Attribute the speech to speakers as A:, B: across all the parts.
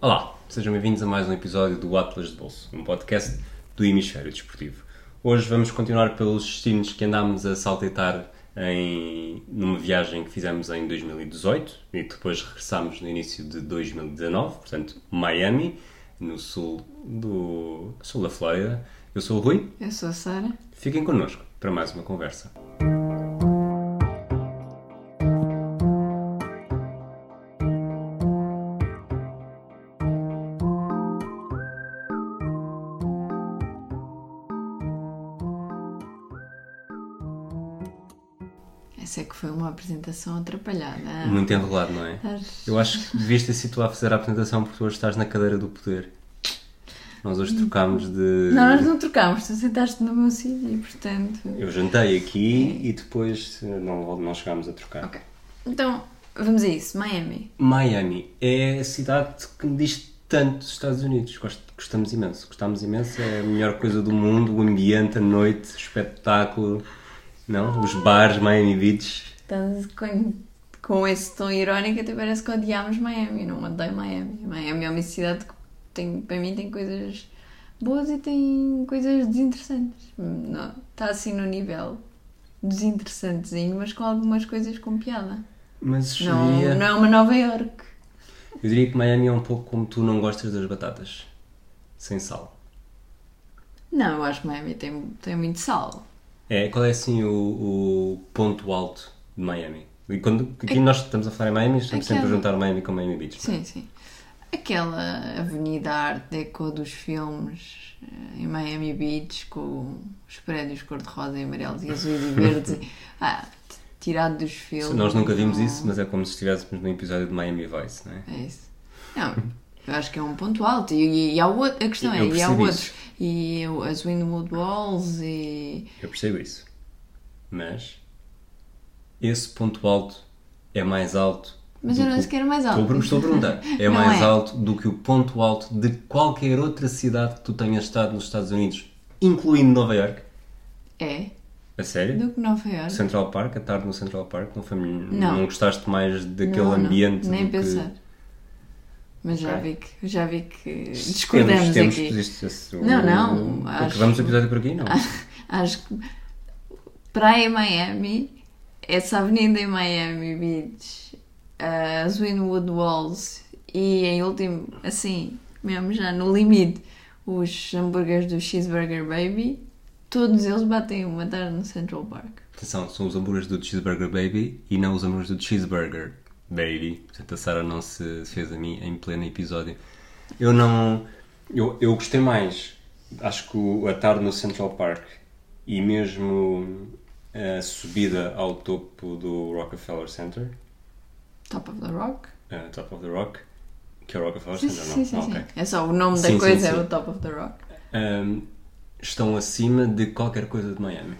A: Olá, sejam bem-vindos a mais um episódio do Atlas de Bolso, um podcast do Hemisfério Desportivo. Hoje vamos continuar pelos destinos que andámos a saltitar em, numa viagem que fizemos em 2018 e depois regressámos no início de 2019, portanto, Miami, no sul, do, sul da Flórida. Eu sou o Rui,
B: Eu sou a Sara.
A: fiquem connosco para mais uma conversa.
B: Apresentação atrapalhada.
A: Muito enrolado, não é? Eu acho que devias ter sido tu a fazer a apresentação porque tu hoje estás na cadeira do poder. Nós hoje trocámos de.
B: Não, nós não trocámos, tu sentaste no meu sítio e portanto.
A: Eu jantei aqui e depois não, não chegámos a trocar.
B: Ok. Então, vamos a isso. Miami.
A: Miami é a cidade que me diz tanto dos Estados Unidos. Gost- Gostamos imenso. Gostamos imenso. É a melhor coisa do mundo. O ambiente, a noite, o espetáculo. Não? Os bares, Miami Beach.
B: Estás com, com esse tom irónico, até parece que odiámos Miami. Eu Não odeio Miami. Miami é uma cidade que tem, para mim tem coisas boas e tem coisas desinteressantes. Não, está assim no nível desinteressantezinho, mas com algumas coisas com piada.
A: Mas
B: Não,
A: seria-
B: não é uma Nova York.
A: eu diria que Miami é um pouco como tu não gostas das batatas. Sem sal.
B: Não, eu acho que Miami tem, tem muito sal.
A: É, qual é assim o, o ponto alto de Miami? E quando aqui nós estamos a falar em Miami, estamos sempre a
B: Aquela-
A: juntar Miami com Miami Beach. é?
B: Sim, sim. Aquela avenida Art Deco dos filmes eh, em Miami Beach com os prédios cor-de-rosa e amarelos e azuis e verdes. ah, tirado dos filmes.
A: Nós nunca vimos isso, mas é como se estivéssemos num episódio de Miami Vice, não é?
B: É isso. Não, eu acho que é um ponto alto. E, e há outro, a questão é, e há outros.
A: isso.
B: E as Windwood Walls e.
A: Eu percebo isso. Mas esse ponto alto é mais alto.
B: Mas eu não sequer mais alto.
A: Estou, estou a perguntar. É
B: Não
A: mais
B: é.
A: alto do que o ponto alto de qualquer outra cidade que tu tenhas estado nos Estados Unidos, incluindo Nova York?
B: É,
A: A sério?
B: do que Nova York.
A: Central Park, a tarde no Central Park, não, foi, não.
B: Não.
A: gostaste mais daquele
B: Não, não,
A: ambiente?
B: nem
A: do que-
B: pensar. Mas já
A: Ok.
B: vi que, já vi que discordamos
A: temos, temos
B: aqui.
A: esse-
B: Não, não,
A: o-
B: acho-
A: Acabamos o episódio por aqui? Não.
B: Acho que Praia Miami, essa avenida em Miami Beach, as Wynwood Walls e em último, assim, mesmo já no limite, os hambúrgueres do Cheeseburger Baby, todos eles batem uma tarde no Central Park.
A: Atenção, são os hambúrgueres do Cheeseburger Baby e não os hambúrgueres do Cheeseburger Baby. Portanto, a Sara não se fez a mim em pleno episódio. Eu não. Eu, eu gostei mais, acho que a tarde no Central Park e mesmo a subida ao topo do Rockefeller Center,
B: Top of the Rock?
A: uh, Top of the Rock, que é o Rockefeller
B: Sim,
A: Center,
B: sim,
A: não?
B: sim,
A: Ah,
B: sim.
A: ok.
B: É só o nome
A: Sim,
B: da
A: sim,
B: coisa,
A: sim.
B: é o Top of the Rock.
A: Um, estão acima de qualquer coisa de Miami.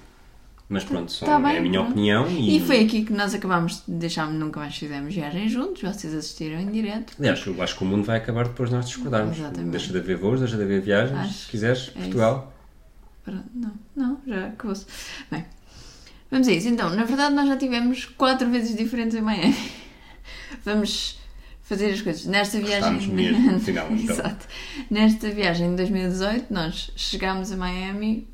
A: Mas pronto, são,
B: Tá bem,
A: é a minha
B: pronto.
A: opinião e,
B: E foi aqui que nós acabámos de deixar, nunca mais fizemos viagem juntos, vocês assistiram em direto.
A: Aliás, eu acho que o mundo vai acabar depois de nós discordarmos.
B: Exatamente.
A: Deixa de haver voos, deixa de haver viagens,
B: Acho
A: se quiseres,
B: é
A: Portugal.
B: Pronto, Não, não, já acabou-se. Bem, vamos a isso. Então, na verdade, nós já tivemos quatro vezes diferentes em Miami. Vamos fazer as coisas. Nesta viagem.
A: Gostámos mesmo, no final, então.
B: Exato. Nesta viagem de 2018, nós chegámos a Miami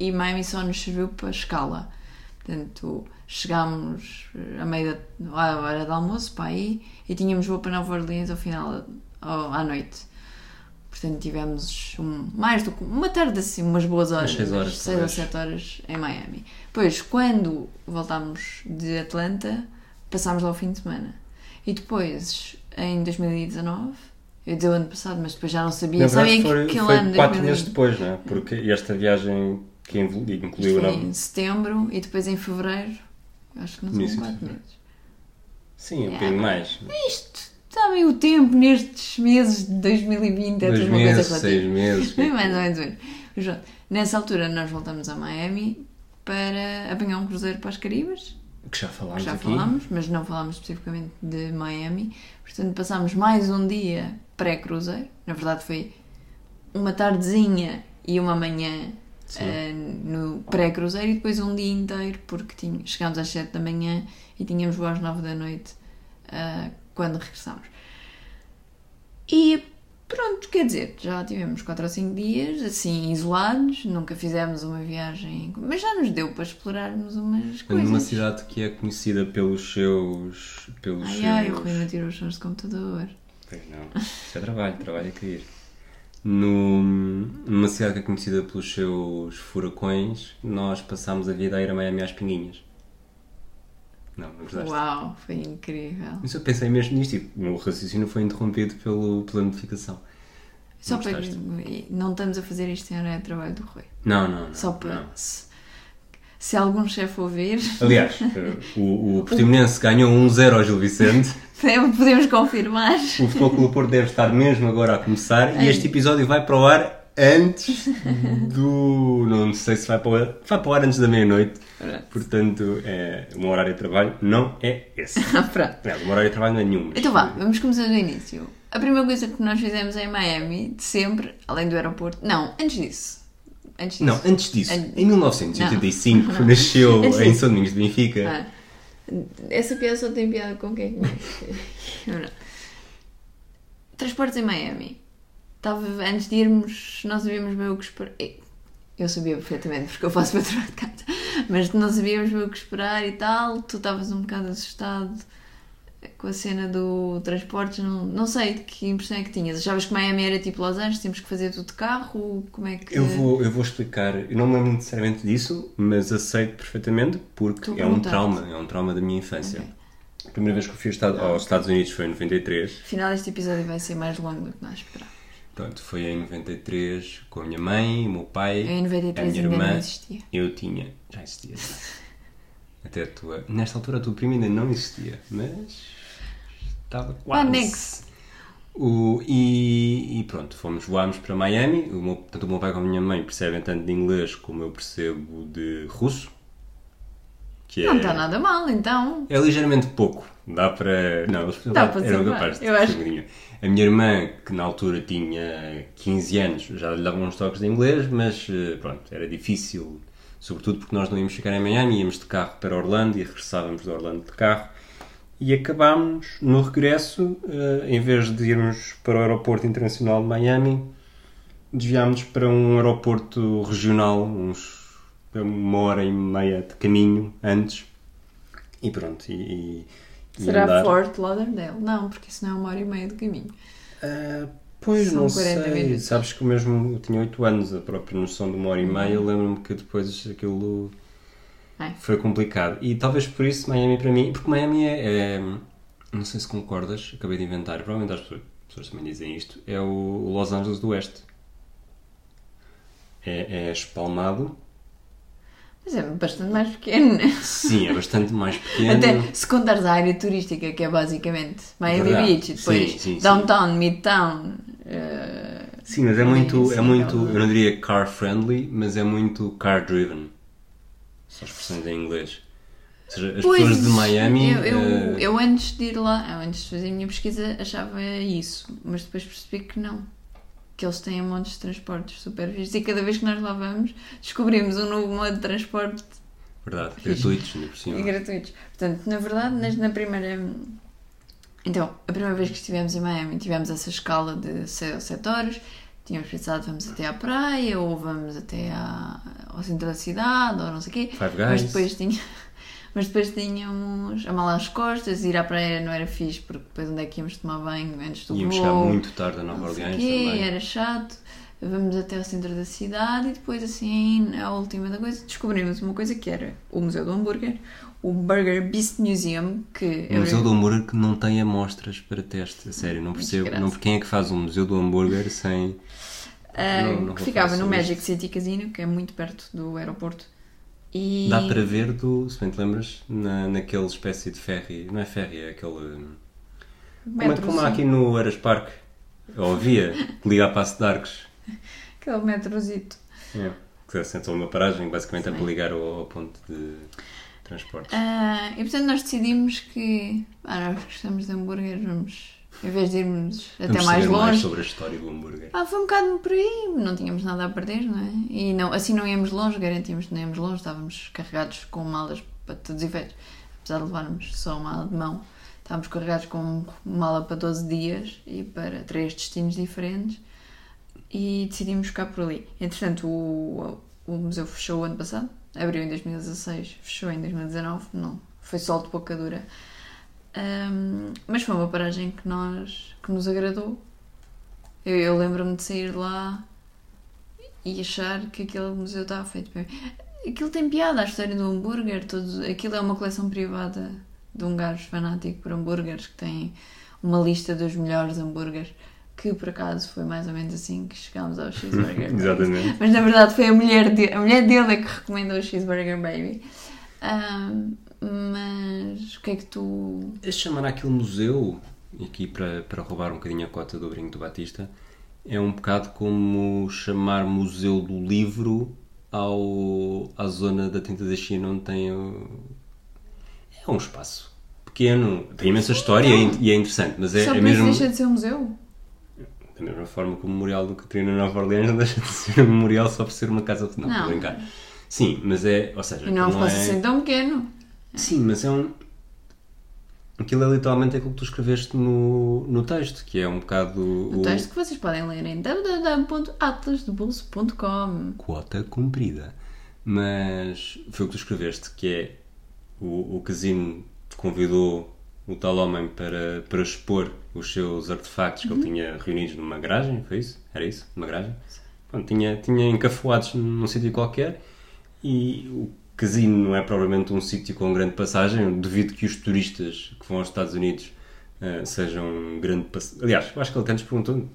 B: e Miami só nos serviu para escala. Portanto, chegámos a meio da à hora do almoço para aí e tínhamos voo para Nova Orleans ao final, ao- à noite. Portanto, tivemos um- mais do que uma tarde assim, umas boas horas,
A: seis horas,
B: umas seis ou
A: talvez.
B: sete horas em Miami. Depois, quando voltámos de Atlanta, passámos lá o fim de semana. E depois, em 2019, eu ia dizer o ano passado, mas depois já não sabia,
A: Na
B: sabia
A: verdade,
B: que
A: foi, foi
B: ano
A: quatro
B: 2020.
A: meses depois, não é? Porque esta viagem que incluiu
B: foi
A: nova.
B: em setembro e depois em fevereiro, acho que não são quatro meses.
A: Sim, um bocadinho mais.
B: Isto, sabem o tempo nestes meses de 2020 é tudo uma
A: meses,
B: coisa
A: seis meses.
B: Bem mais ou menos. pronto, Nessa altura nós voltamos a Miami para apanhar um cruzeiro para as Caribas,
A: Que já
B: que
A: falámos
B: já
A: aqui.
B: falámos, mas não falámos especificamente de Miami. Portanto, passámos mais um dia pré-cruzeiro. Na verdade, foi uma tardezinha e uma manhã eh, no pré-cruzeiro e depois um dia inteiro, porque tinha, chegámos às 7 da manhã e tínhamos voo às 9 da noite eh, quando regressámos. E pronto, quer dizer, já tivemos 4 ou 5 dias assim isolados, nunca fizemos uma viagem, mas já nos deu para explorarmos umas coisas.
A: Numa cidade que é conhecida pelos seus. pelos
B: Ai
A: seus...
B: ai, o Rui não tirou os sons de computador.
A: Pois não, isso é trabalho, trabalho a cair. No, numa cidade que é conhecida pelos seus furacões, nós passámos a vida a ir a Miami às pinguinhas. Não, não gostaste?
B: Uau, foi incrível.
A: Mas eu pensei mesmo nisto e o meu raciocínio foi interrompido pelo, pela notificação.
B: Só
A: Não
B: para.
A: gostaste?
B: Não estamos a fazer isto em de trabalho do Rui.
A: Não, não, não.
B: Só para.
A: não.
B: Se, se algum chefe ouvir,
A: Aliás, o, o Portimonense ganhou 1-0 ao Gil Vicente.
B: podemos confirmar.
A: O Futebol Clube Porto deve estar mesmo agora a começar e este episódio vai para o ar antes do. Não sei se vai para o ar. Vai para o ar antes da meia-noite. Portanto, é, o meu horário de trabalho não é esse.
B: Pronto.
A: Não, o meu horário de trabalho não é nenhum. mas-
B: Então vá, vamos começar do início. A primeira coisa que nós fizemos em Miami, de sempre, além do aeroporto. Não, antes disso. Antes disso.
A: Não, antes disso,
B: An-
A: em 1985,
B: Não.
A: nasceu em. São Domingos de Benfica.
B: Ah, essa piada só tem piada com quem não. Transportes em Miami. Estava, antes de irmos, nós sabíamos bem o que esperar. Eu sabia perfeitamente, porque eu faço para trabalho de casa. Mas não sabíamos bem o que esperar e tal. Tu estavas um bocado assustado com a cena do transportes. Não, não sei de que impressão é que tinhas. Achavas que Miami era tipo Los Angeles, tínhamos que fazer tudo de carro? Como é que.
A: Eu vou, eu vou explicar, eu não me lembro necessariamente disso, mas aceito perfeitamente porque é um trauma, é um trauma da minha infância.
B: Ok.
A: A primeira vez que eu fui aos Estados- aos Estados Unidos foi em 93.
B: Afinal, este episódio vai ser mais longo do que nós esperávamos.
A: Pronto, foi em 93 com a minha mãe, o meu pai,
B: Em 93
A: a minha
B: ainda
A: irmã.
B: não existia.
A: Eu tinha. Já existia. Até a tua. Nesta altura a tua prima ainda não existia, mas. Estava quase. O, e, e pronto, fomos, voámos para Miami. O meu, tanto o meu pai como a minha mãe percebem tanto de inglês como eu percebo de russo. Que
B: Não
A: é,
B: está nada mal, então.
A: é ligeiramente pouco. Dá para. Não, eles
B: Dá para
A: eram capazes de
B: Eu acho-.
A: A minha irmã, que na altura tinha 15 anos, já lhe davam uns toques de inglês, mas eh, pronto, era difícil. Sobretudo porque nós não íamos ficar em Miami, íamos de carro para Orlando e regressávamos de Orlando de carro. E acabámos no regresso, eh, em vez de irmos para o aeroporto internacional de Miami, desviámos para um aeroporto regional, uns uma hora e meia de caminho antes. E pronto, e- e
B: Será
A: andar.
B: Fort Lauderdale? Não, porque isso não é uma hora e meia de caminho.
A: Ah, pois,
B: São
A: não
B: 40
A: sei.
B: minutos.
A: Sabes que eu mesmo eu tinha 8 anos, a própria noção de uma hora e meia, eu lembro-me que depois aquilo
B: É.
A: foi complicado. E talvez por isso Miami para mim, porque Miami é, é- não sei se concordas, acabei de inventar, provavelmente as pessoas, as pessoas também dizem isto, é o Los Angeles do Oeste. É, é espalmado,
B: Mas é bastante mais pequeno, né?
A: sim, é bastante mais pequeno.
B: Até se contares a área turística, que é basicamente Miami
A: Verdade.
B: Beach, e depois
A: Sim, sim, sim.
B: Downtown, Midtown. eh,
A: Sim, mas é muito, é
B: sim,
A: muito, eu não diria car friendly, mas é muito car driven. São expressões em inglês. Ou seja, as
B: Pois,
A: pessoas de Miami.
B: Eu, eu,
A: eh,
B: eu antes de ir lá, antes de fazer a minha pesquisa, achava isso, mas depois percebi que não. Que eles têm montes de transportes super fixos e cada vez que nós lá vamos descobrimos um novo modo de transporte
A: Verdade, gratuitos, ainda por
B: e
A: cima.
B: gratuitos. Portanto, na verdade, na primeira. Então, a primeira vez que estivemos em Miami, tivemos essa escala de 6 ou 7 horas. Tínhamos pensado, vamos até à praia, ou vamos até à, ao centro da cidade, ou não sei o quê.
A: Five
B: Mas
A: Guys.
B: depois, tinha, mas depois tínhamos a mala às costas, ir à praia não era fixe, porque depois onde é que íamos tomar banho antes do
A: Íamos
B: voo?
A: chegar muito tarde a Nova Orleans também.
B: era chato. Vamos até ao centro da cidade e depois, assim, a última da coisa, descobrimos uma coisa que era o Museu do Hambúrguer, o Burger Beast Museum, que
A: O Museu do Hambúrguer que não tem amostras para teste, a sério, não percebo. Não, quem é que faz um Museu do Hambúrguer sem.
B: Ah,
A: Não, não
B: que ficava no Magic City Casino, que é muito perto do aeroporto. E...
A: Dá para ver, do, se bem te lembras, na, naquele espécie de ferry. Não é ferry, é aquele. Como, é,
B: metro,
A: como há
B: sim.
A: aqui no Eras Park. Ou havia, que liga a Passo de Arcos.
B: Aquele metrozito.
A: É. Que assentam uma paragem, basicamente é
B: Sim.
A: para ligar ao, ao ponto de transportes.
B: Ah, e portanto nós decidimos que ah, nós gostamos de hambúrgueres, vamos, em vez de irmos até mais
A: mais
B: longe.
A: sobre a história do hambúrguer.
B: Ah, foi um bocado por aí, não tínhamos nada a perder, não é? E não, assim não íamos longe, garantimos que não íamos longe, estávamos carregados com malas para todos os efeitos. Apesar de levarmos só uma mala de mão, estávamos carregados com mala para 12 dias e para três destinos diferentes e decidimos ficar por ali. Entretanto, o, o museu fechou o ano passado, abriu em 2016, fechou em 2019, não, foi só de pouca dura. Um, mas foi uma paragem que, nós, que nos agradou. Eu, eu lembro-me de sair de lá e achar que aquele museu estava feito para mim. Aquilo tem piada, a história do hambúrguer, todo, aquilo é uma coleção privada de um gajo fanático por hambúrgueres que tem uma lista dos melhores hambúrgueres que por acaso foi mais ou menos assim que chegámos ao Cheeseburger
A: Exatamente.
B: Mas na verdade foi a mulher, de, a mulher dele é que recomendou o Cheeseburger Baby. Um, mas o que é que tu.
A: A chamar aquele museu, aqui para, para roubar um bocadinho a cota do Brinco do Batista, é um bocado como chamar Museu do Livro ao, à zona da Tinta da China onde tem. o- É um espaço pequeno, tem imensa história e é- e é interessante, mas é,
B: Só
A: é mesmo.
B: deixa de ser um museu?
A: Da mesma forma que o Memorial do Catarina Nova Orleans não deixa de ser um memorial só por ser uma casa. Não,
B: Não.
A: brincar. Sim, mas é. Ou seja,
B: E não é um
A: aquilo
B: espaço assim tão pequeno.
A: Sim, mas é um. Aquilo é literalmente aquilo que tu escreveste no, no texto, que é um bocado.
B: O texto que vocês podem ler em www.atlasdebolso.com.
A: Quota cumprida. Mas foi o que tu escreveste, que é o, o casino convidou o tal homem para, para expor os seus artefactos que ele tinha reunidos numa garagem, foi isso? Era isso? Numa garagem? Pronto, tinha, tinha encafuados num sítio qualquer e o casino não é propriamente um sítio com grande passagem. Eu duvido que os turistas que vão aos Estados Unidos eh, sejam um grande passagem. Aliás, eu acho que ele até nos perguntou,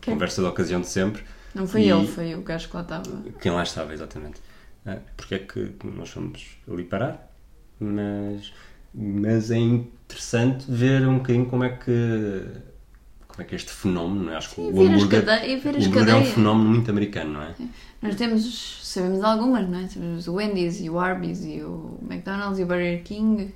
B: Quem?
A: conversa da ocasião de sempre,
B: Não foi
A: E-
B: ele, foi o gajo que lá estava.
A: quem lá estava, exatamente. Ah, porque é que nós fomos ali parar, mas, mas é interessante ver um bocadinho como é que como é que este fenómeno, não é? acho que
B: Sim,
A: o hambúrguer,
B: cade- ver
A: o hambúrguer é um
B: cadeias.
A: fenómeno muito americano, não é?
B: Nós temos, sabemos algumas, não é? Sabemos o Wendy's e o Arby's e o McDonald's e o Burger King,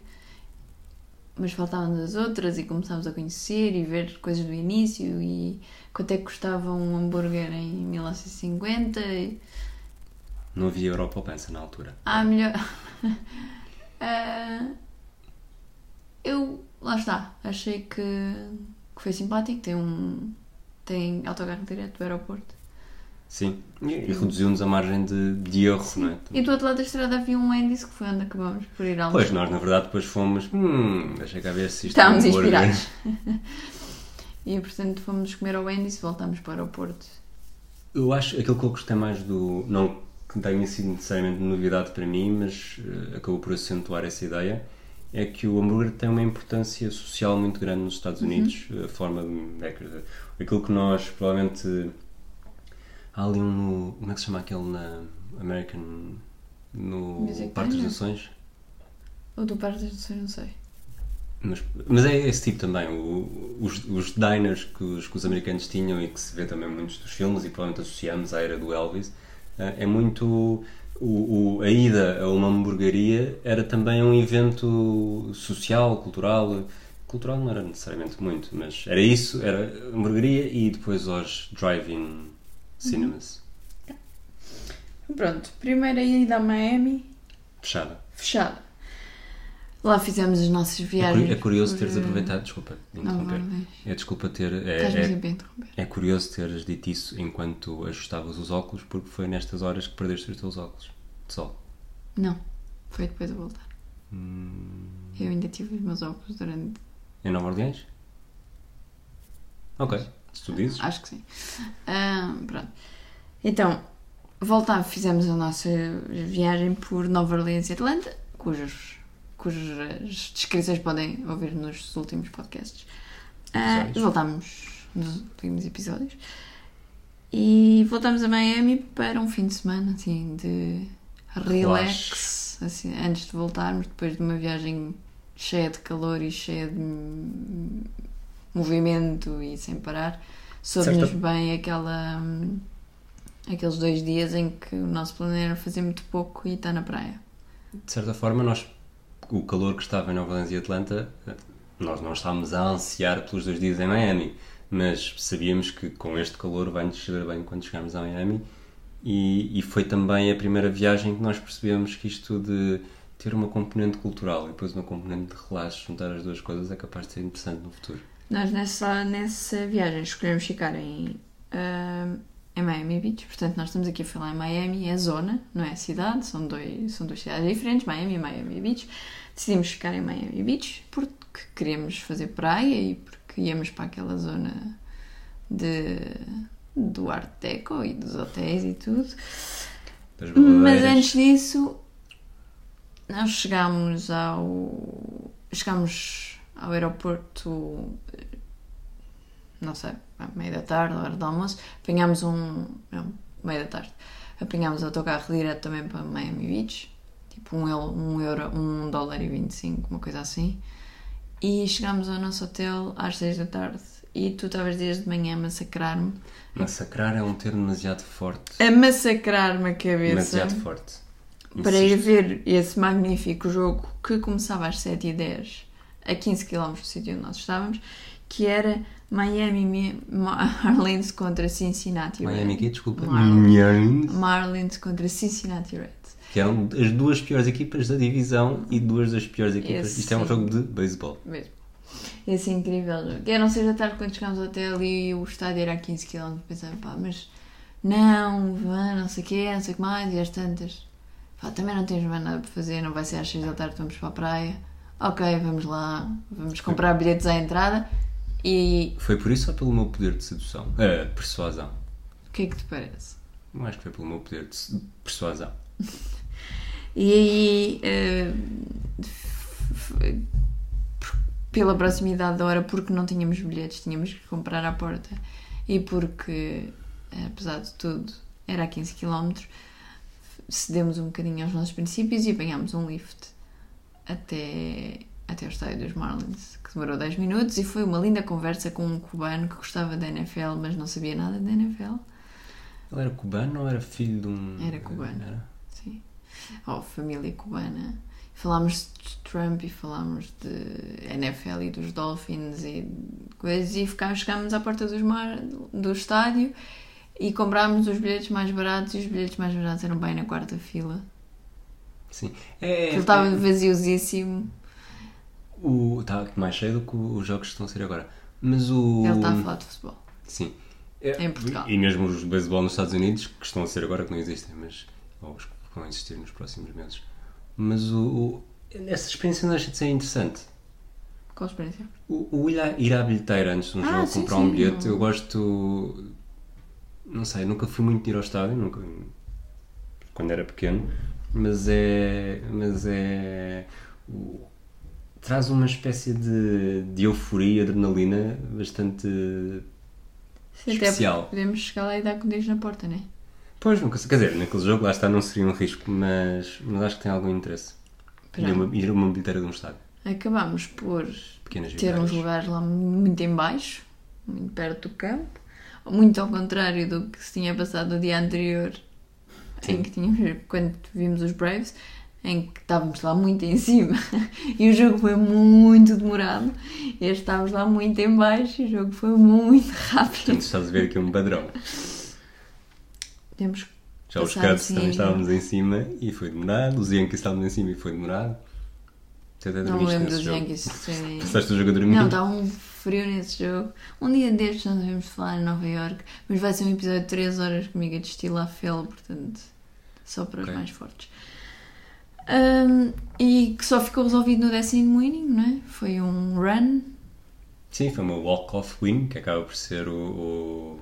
B: mas faltavam das outras e começámos a conhecer e ver coisas do início e quanto é que custava um hambúrguer em 1950. E...
A: Não havia Europa Pensa na altura.
B: Ah, melhor. Ah, eu, lá está, achei que, que foi simpático. Tem um. Tem autocarro direto do aeroporto.
A: Sim, e, e reduziu-nos a margem de, de erro, não é?
B: E do outro lado da estrada havia um Wendy's que foi onde acabamos por ir almoçar.
A: Pois, nós na verdade depois fomos, hum, deixa cá ver se isto
B: Estávamos
A: é um
B: inspirados. e portanto fomos comer ao Wendy's e voltámos para o aeroporto.
A: Eu acho aquilo que eu gostei mais do. Não que tenha sido necessariamente novidade para mim, mas eh, acabou por acentuar essa ideia. É que o hambúrguer tem uma importância social muito grande nos Estados Unidos. A forma. de- é que- aquilo que nós provavelmente. Há ali um. no- Como é que se chama aquele na American. No
B: Music
A: Parque das? Nações?
B: Ou do Parque das Nações, não sei.
A: Mas, mas é esse tipo também, o- os, os diners que os, que os americanos tinham e que se vê também muitos dos filmes e provavelmente associamos à era do Elvis, eh, é muito. O, o- a ida a uma hamburgueria era também um evento social, cultural. Cultural não era necessariamente muito, mas era isso, era hamburgueria e depois aos drive-in cinemas.
B: Pronto, primeira ida a Miami,
A: Fechada.
B: fechada. Lá fizemos as nossas
A: É,
B: viagens.
A: curi- é curioso
B: por,
A: teres
B: eh,
A: aproveitado, desculpa, interromper.
B: Orleans.
A: É desculpa ter. É, é-. É curioso teres dito isso enquanto ajustavas os óculos, porque foi nestas horas que perdeste os teus óculos de sol.
B: Não, foi depois de voltar.
A: Hum,
B: Eu ainda tive os meus óculos durante.
A: em Nova Orleans? Ok, tu dizes.
B: Acho que sim. Pronto. Então, voltámos, fizemos a nossa viagem por Nova Orleans e Atlanta, cujos, cujas descrições podem ouvir nos últimos podcasts.
A: Episódios.
B: voltámos nos últimos episódios. E voltámos a Miami para um fim de semana, assim, de relax, assim, antes de voltarmos, depois de uma viagem cheia de calor e cheia de movimento e sem parar. Soube-nos bem aquela, hum, aqueles dois dias em que o nosso plano era fazer muito pouco e estar na praia.
A: De certa forma, nós, o calor que estava em Nova Orleans e Atlanta, nós não estávamos a ansiar pelos dois dias em Miami, mas sabíamos que com este calor vai-nos saber bem quando chegarmos a Miami. E, e foi também a primeira viagem que nós percebemos que isto de ter uma componente cultural e depois uma componente de relaxo, juntar as duas coisas é capaz de ser interessante no futuro.
B: Nós nessa, nessa viagem escolhemos ficar em, ah, em Miami Beach, portanto nós estamos aqui a falar em Miami, é a zona, não é a cidade, são, dois, são duas cidades diferentes, Miami e Miami Beach. Decidimos ficar em Miami Beach porque queríamos fazer praia e porque íamos para aquela zona de, do Art Deco e dos hotéis e tudo. Mas antes disso, nós chegámos ao. chegámos ao aeroporto, não sei, à meia da tarde, hora do almoço, apanhámos um. não, meia da tarde. Apanhámos o autocarro direto também para Miami Beach, tipo um um, euro, um dólar e 25, uma coisa assim. E chegámos ao nosso hotel às 6 da tarde e tu estavas desde manhã a massacrar-me.
A: Massacrar é um termo demasiado forte.
B: A massacrar-me a cabeça.
A: Demasiado forte.
B: para ir
A: Insisto.
B: ver esse magnífico jogo que começava às 7h10 a 15 km do sítio onde nós estávamos, que era Miami Mi- Marlins contra Cincinnati
A: Miami
B: Reds.
A: aqui, desculpa.
B: Marlins. Marlins contra Cincinnati Reds.
A: Que eram as duas piores equipas da divisão e duas das piores equipas.
B: Esse
A: Isto é um jogo de beisebol.
B: Mesmo. Esse incrível jogo. Eram 6 da tarde quando chegámos ao hotel e o estádio era a 15 km. Pensava, pá, mas não, vá, não sei o quê, não sei o que mais, e às tantas. Pá, também não tens mais nada para fazer, não vai ser às 6 da tarde, vamos para a praia. Ok, vamos lá, vamos comprar bilhetes à entrada e
A: Foi por isso ou pelo meu poder de sedução? Ah, persuasão.
B: o que é que te parece?
A: Eu acho que foi pelo meu poder de persuasão.
B: E aí, eh, pela proximidade da hora, porque não tínhamos bilhetes, tínhamos que comprar à porta e porque, apesar de tudo, era a 15 km, cedemos um bocadinho aos nossos princípios e apanhámos um lift até, até o estádio dos Marlins, que demorou 10 minutos e foi uma linda conversa com um cubano que gostava da NFL, mas não sabia nada da NFL.
A: Ele era cubano ou era filho de um.
B: Era cubano.
A: Era?
B: Sim. Oh, família cubana. Falámos de Trump e falámos de NFL e dos Dolphins e coisas e ficámos, chegámos à porta dos mar, do estádio e comprámos os bilhetes mais baratos e os bilhetes mais baratos eram bem na quarta fila.
A: Sim. É,
B: Aquilo estava vaziosíssimo.
A: o, está mais cheio do que os jogos que estão a ser agora. Mas o.
B: Ele está a falar de futebol.
A: Sim.
B: Em Portugal.
A: E mesmo os de beisebol nos Estados Unidos, que estão a ser agora, que não existem, mas. ou os que vão existir nos próximos meses. Mas o. o- essa experiência não deixa de ser interessante.
B: Qual experiência?
A: O, o ir, à, ir à bilheteira antes de um
B: Ah,
A: jogo,
B: sim,
A: comprar
B: sim.
A: um bilhete, eu gosto. Não sei, nunca fui muito de ir ao estádio, nunca. Quando era pequeno, mas é. Mas é. o- traz uma espécie de, de euforia, adrenalina bastante.
B: Sim,
A: Especial.
B: Até podemos chegar lá e dar com Deus na porta, não é?
A: Pois, nunca sei. Quer dizer, naquele jogo lá está, não seria um risco, mas, mas acho que tem algum interesse. Ir uma, ir a uma bilheteira de um estádio.
B: Acabámos por
A: Pequenas
B: ter uns lugares lá muito em baixo, muito perto do campo, muito ao contrário do que se tinha passado no dia anterior,
A: Sim.
B: em que tínhamos, quando vimos os Braves, em que estávamos lá muito em cima e o jogo foi muito demorado. Este estávamos lá muito em baixo e o jogo foi muito rápido.
A: Portanto, estás a ver aqui um padrão.
B: Temos
A: Já os Cubs
B: assim,
A: também estávamos em cima e foi demorado. Os Yankees estávamos em cima e foi demorado. Até
B: Não me lembro dos. Yankees serem.
A: Passaste o jogo a dormir?
B: Não, está um frio nesse jogo. Um dia destes nós vamos falar em Nova York, mas vai ser um episódio de 3 horas comigo a destilar fel, portanto, só para
A: Ok.
B: os mais fortes. Ahm, e que só ficou resolvido no décimo inning, não é? Foi um run.
A: Sim, foi uma walk-off win, que acaba por ser o... o-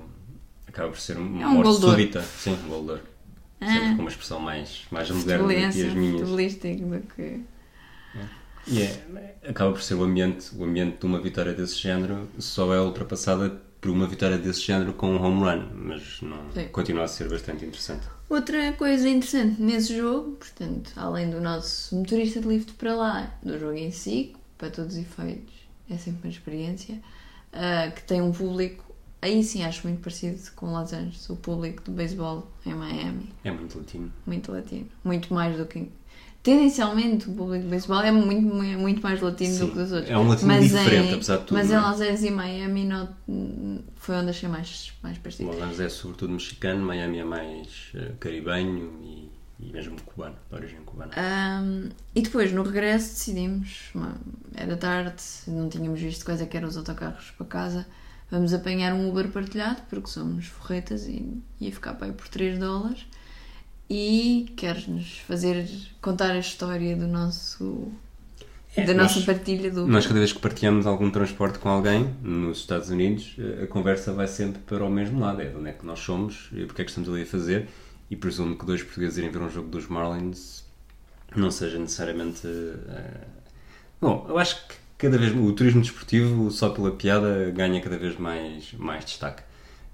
A: acaba por ser uma
B: É um
A: morte
B: gol de ouro.
A: súbita. Sim, um gol de ouro. Sempre
B: Ah.
A: com uma expressão mais, mais moderna do que as minhas.
B: do que.
A: E é, acaba por ser o ambiente, o ambiente de uma vitória desse género só é ultrapassada por uma vitória desse género com um home run, mas não,
B: Sim.
A: continua a ser bastante interessante.
B: Outra coisa interessante nesse jogo, portanto, além do nosso motorista de lift para lá, do jogo em si, para todos os efeitos, é sempre uma experiência, ah, que tem um público, aí sim acho muito parecido com Los Angeles, o público do beisebol em Miami,
A: É muito latino.
B: muito latino, muito mais do que. Tendencialmente, o público beisebol é muito, muito mais latino
A: Sim,
B: do que os outros.
A: é um latino
B: Mas
A: diferente,
B: em-
A: apesar de tudo,
B: Mas em
A: não é?
B: Los Angeles e Miami não, foi onde achei mais, mais parecido.
A: Los Angeles é sobretudo mexicano, Miami é mais eh, caribenho e E mesmo cubano, de origem cubana.
B: Ahm, e depois, no regresso, decidimos, era tarde, não tínhamos visto quais é que eram os autocarros para casa, vamos apanhar um Uber partilhado, porque somos forretas e ia ficar para aí por 3 dólares. E queres-nos fazer contar a história do nosso.
A: É,
B: da
A: nós-
B: nossa partilha do.
A: Nós, cada vez que partilhamos algum transporte com alguém nos Estados Unidos, eh, a conversa vai sempre para o mesmo lado: é de onde é que nós somos, e porque é que estamos ali a fazer. E presumo que dois portugueses irem ver um jogo dos Marlins não seja necessariamente. eh, Bom, eu acho que cada vez o turismo desportivo, só pela piada, ganha cada vez mais, mais destaque,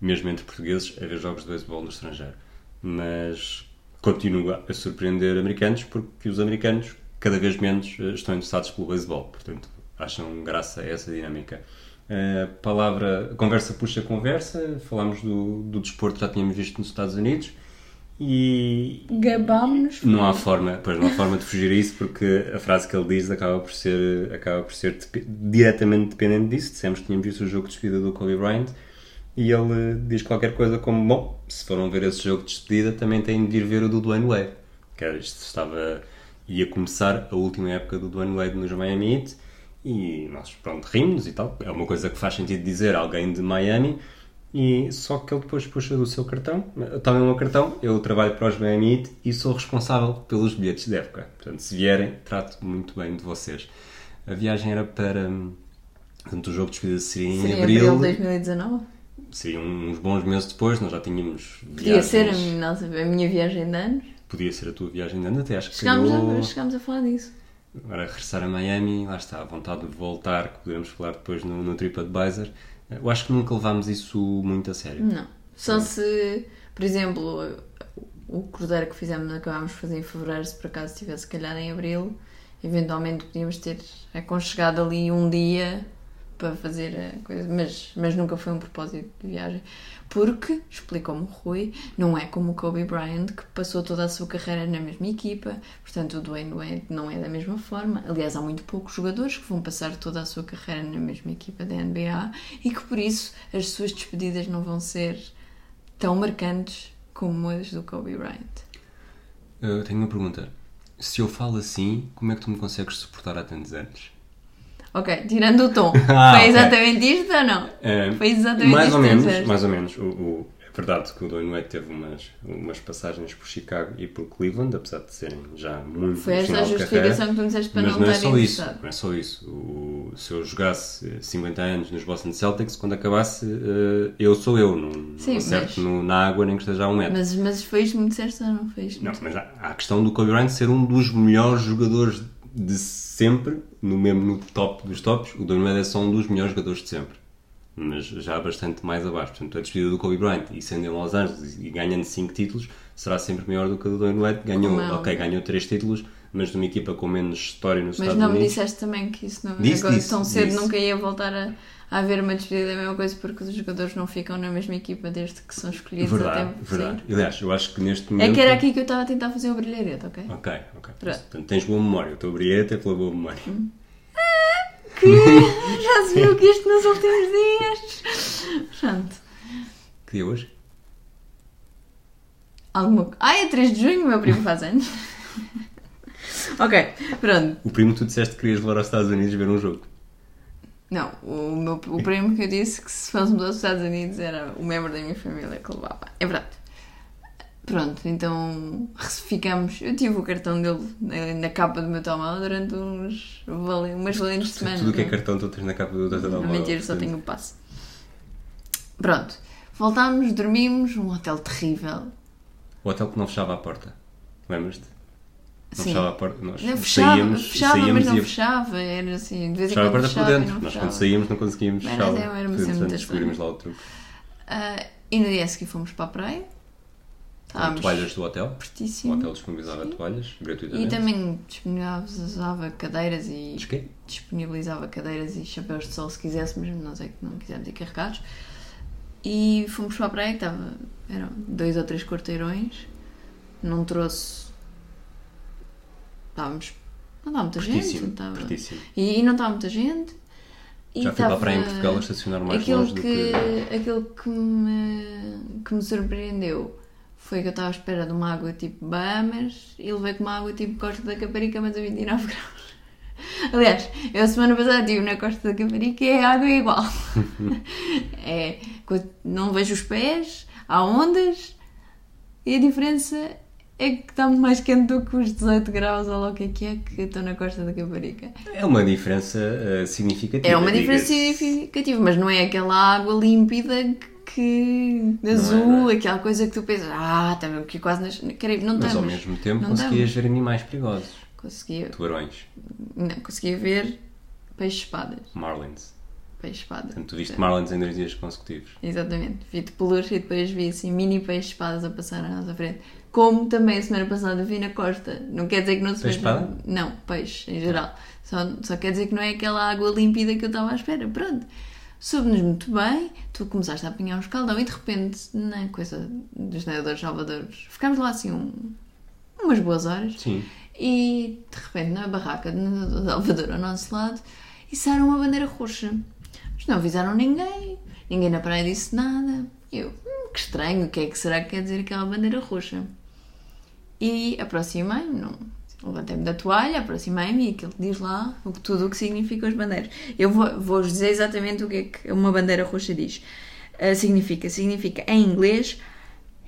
A: mesmo entre portugueses, a ver jogos de beisebol no estrangeiro. Mas continua a surpreender americanos porque os americanos cada vez menos eh, estão interessados pelo beisebol, portanto acham graça a essa dinâmica. A palavra, a conversa puxa conversa, falámos do, do desporto que já tínhamos visto nos Estados Unidos e,
B: Gabámos-nos.
A: não há forma, pois não há forma de fugir a isso porque a frase que ele diz acaba por ser, acaba por ser depe- diretamente dependente disso. Dissemos que tínhamos visto o jogo de despedida do Kobe Bryant e ele diz qualquer coisa como: Bom, se foram ver esse jogo de despedida, também têm de ir ver o do Dwayne Wade. Que era, isto estava, ia começar a última época do Dwayne Wade nos Miami Heat e nós, pronto, rimos e tal. É uma coisa que faz sentido dizer alguém de Miami. E só que ele depois puxa do seu cartão, tomem o meu cartão, eu trabalho para os Miami Heat e sou responsável pelos bilhetes de época. Portanto, se vierem, trato muito bem de vocês. A viagem era para. hum, Portanto, o jogo de despedida seria em
B: Seria
A: abril.
B: abril de 2019.
A: Seria uns bons meses depois, nós já tínhamos.
B: Podia ser a minha, nossa- a minha viagem de anos.
A: Podia ser a tua viagem de ano, até acho que
B: Chegámos
A: calhou-
B: a, chegámos a falar disso.
A: Agora regressar a Miami, lá está, a vontade de voltar, que podemos falar depois no, no TripAdvisor. Eu acho que nunca levámos isso muito a sério.
B: Não. Só se, por exemplo, o cruzeiro que fizemos, acabámos de fazer em fevereiro, se por acaso tivesse calhado em abril, eventualmente podíamos ter aconchegado ali um dia para fazer a coisa, mas, mas nunca foi um propósito de viagem. Porque, explicou-me o Rui, não é como o Kobe Bryant que passou toda a sua carreira na mesma equipa, portanto o Dwayne Wade não é da mesma forma. Aliás, há muito poucos jogadores que vão passar toda a sua carreira na mesma equipa da NBA e que por isso as suas despedidas não vão ser tão marcantes como as do Kobe Bryant.
A: Eu tenho uma pergunta. Se eu falo assim, como é que tu me consegues suportar há tantos anos?
B: Ok, tirando o tom,
A: Ah,
B: foi exatamente isto ou não?
A: É,
B: Foi exatamente
A: mais
B: isto
A: ou menos,
B: disseste.
A: mais ou menos. O, o- é verdade que o Dwayne Wade teve umas, umas passagens por Chicago e por Cleveland, apesar de serem já muito
B: Foi esta a justificação
A: carreira.
B: que tu me disseste para
A: Mas
B: não,
A: não é só isso, não é só isso. O, se eu jogasse eh, 50 anos nos Boston Celtics, quando acabasse, eh, eu sou eu, não,
B: Sim,
A: não acerto
B: mas-
A: no- na água nem que esteja a um metro.
B: Mas, mas foi isto me disseste ou não foi isto?
A: Não, mas há, há a questão do Kobe Bryant ser um dos melhores jogadores de sempre, no mesmo no top dos tops. O Wade é só um dos melhores jogadores de sempre, mas já bastante mais abaixo. Portanto, a despedida do Kobe Bryant e sendo em Los Angeles e ganhando 5 títulos será sempre maior do que a do Wade. Ganhou,
B: Como é
A: ok, ganhou 3 títulos, mas numa equipa com menos história nos
B: Mas
A: Estados
B: não me
A: Unidos.
B: disseste também que isso não
A: Disse,
B: agora
A: disse,
B: tão cedo
A: disse.
B: nunca ia voltar a haver uma despedida da mesma coisa porque os jogadores não ficam na mesma equipa desde que são escolhidos
A: Verdade,
B: até
A: verdade. Aliás, eu acho que neste momento.
B: É que era aqui que eu estava a tentar fazer o brilharete, ok?
A: Ok, ok.
B: Pronto.
A: Portanto, tens boa memória. O teu brilhante é pela boa memória.
B: Que já se viu que isto nos últimos dias. Pronto.
A: Que dia é hoje?
B: Alguma Ah, é 3 de junho, o meu primo faz anos. ok, pronto.
A: O primo tu disseste que querias levar aos Estados Unidos ver um jogo.
B: Não, o, meu, o primo que eu disse que se fôssemos aos Estados Unidos era o membro da minha família que levava. É verdade. Pronto, então ficamos. Eu tive o cartão dele na, na capa do meu telemóvel durante uns, vale- umas valentes semanas.
A: Tudo o que é
B: não
A: cartão tu tens na capa do teu telemóvel.
B: mentira, só tenho o passe. Pronto, voltámos, dormimos, um hotel terrível.
A: O hotel que não fechava a porta. Lembras-te? Não
B: Sim.
A: fechava a porta. Nós
B: Não, fechava,
A: saíamos,
B: fechava
A: saíamos
B: mas não
A: e
B: fechava. Era assim, de vez em
A: fechava a
B: quando
A: porta por
B: e
A: dentro. Nós quando saíamos não conseguíamos
B: Era-
A: fechá-la.
B: era- muito
A: descobrimos lá o truque.
B: Ah, e no dia a seguir fomos para a praia. Estávamos
A: toalhas do hotel. O
B: pertíssimo.
A: hotel disponibilizava toalhas
B: E
A: gratuitamente.
B: também disponibilizava cadeiras e
A: Diz quê?
B: disponibilizava cadeiras e chapéus de sol se quiséssemos, nós é que não quisemos ir carregados. E fomos para a praia, que estava, eram dois ou três quarteirões, não trouxe. Estávamos. Não estava muita gente.
A: Pertíssimo.
B: Estava...
A: Pertíssimo.
B: E, e não estava muita gente.
A: Já fui para a praia em
B: estava-
A: Portugal a estacionar mais
B: aquilo
A: longe do
B: que,
A: que.
B: Aquilo que me, que me surpreendeu foi que eu estava à espera de uma água tipo Bahamas e levei com uma água tipo Costa da Caparica, mas a 29 graus. Aliás, eu a semana passada estive na Costa da Caparica e a água é igual. é, não vejo os pés, há ondas e a diferença é que está muito mais quente do que os 18 graus ou lá o que é que é que estou na Costa da Caparica.
A: É uma diferença uh, significativa.
B: É uma diferença significativa, mas não é aquela água límpida que azul, é, é? aquela coisa que tu pensas, ah, também aqui quase nas... não
A: Mas
B: estamos,
A: ao mesmo tempo conseguias ver animais perigosos.
B: Conseguia.
A: Tubarões.
B: Não, conseguia ver peixes-espadas.
A: Marlins.
B: Peixe-espada.
A: Portanto, tu viste Marlins em dois dias consecutivos.
B: Exatamente. Vi de peluche e depois vi assim mini peixes-espadas a passar à nossa frente. Como também a semana passada vi na costa. Não quer dizer que não se
A: peixe espada?
B: Não, peixe em geral. Só, só quer dizer que não é aquela água límpida que eu estava à espera. Pronto. Soube-nos muito bem, tu começaste a apanhar um escaldão e de repente, na coisa dos nadadores salvadores, ficámos lá assim um, umas boas horas.
A: Sim.
B: E de repente, na barraca de nadador salvador ao nosso lado, içaram uma bandeira roxa. Mas não avisaram ninguém, ninguém na praia disse nada. Eu, hum, que estranho, o que é que será que quer dizer aquela bandeira roxa? E aproximei-me, levantei-me da toalha, aproximei-me e aquilo diz lá o, tudo o que significam as bandeiras. Eu vou-vos vou dizer exatamente o que é que uma bandeira roxa diz. Uh, significa, significa em inglês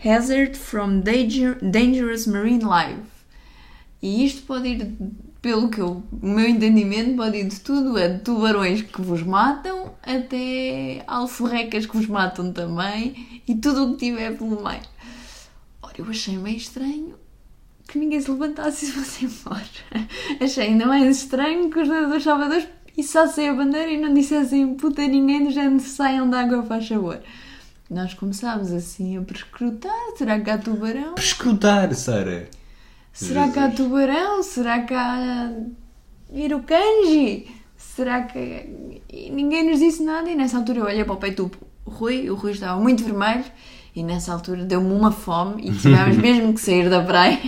B: Hazard from danger, Dangerous Marine Life. E isto pode ir, pelo que eu, o meu entendimento, pode ir de tudo, é de tubarões que vos matam até alforrecas que vos matam também e tudo o que tiver pelo meio. Ora, eu achei meio estranho que ninguém se levantasse e se fosse embora. Achei ainda mais estranho que os nadadores salvadores içassem a bandeira e não dissessem puta ninguém do género saiam da água, faz favor. Nós começámos assim a prescrutar: será que há tubarão?
A: Prescrutar, Sara!
B: Será que há tubarão? Será que há Irukanji? Será que. E ninguém nos disse nada e nessa altura eu olhei para o peito do Rui, o Rui estava muito vermelho e nessa altura deu-me uma fome e tivemos mesmo que sair da praia.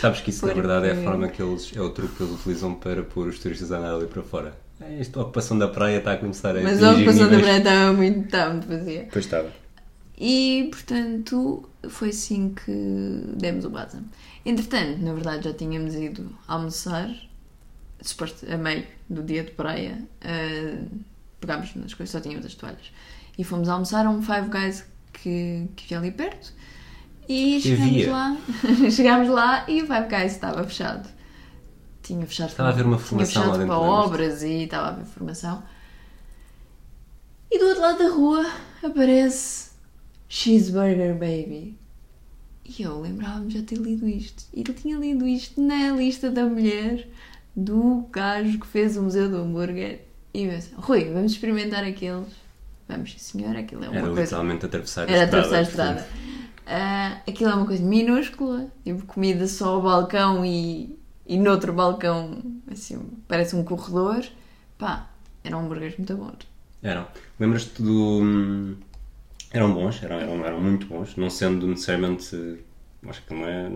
A: Sabes que isso Porque... na verdade é a forma que eles, é o truque que eles utilizam para pôr os turistas a andar ali para fora. É, esta ocupação da praia está a começar a
B: Mas a ocupação da praia estava muito, estava muito vazia.
A: Pois estava.
B: E portanto foi assim que demos o base. Entretanto, na verdade já tínhamos ido almoçar, suposto a meio do dia de praia, uh, pegámos nas coisas, só tínhamos as toalhas. E fomos almoçar a um Five Guys que, que havia ali perto. E chegámos lá, chegámos lá e o Five Guys estava fechado. Tinha fechado
A: estava a ver uma formação
B: tinha fechado para obras e estava a ver formação. E do outro lado da rua aparece Cheeseburger Baby. E eu lembrava-me já ter lido isto. E ele tinha lido isto na lista da mulher do gajo que fez o Museu do Hambúrguer. E eu disse, Rui, vamos experimentar aqueles Vamos, senhor, aquilo é uma
A: Era
B: coisa...
A: literalmente atravessar a
B: Era
A: estrada.
B: atravessar a estrada. Uh, aquilo é uma coisa minúscula, tipo comida só ao balcão e, e noutro balcão, assim, parece um corredor. Pá, eram hambúrgueres muito bons.
A: Eram. Lembras-te do. Hum, eram bons, eram, eram, eram muito bons, não sendo necessariamente. Acho que não é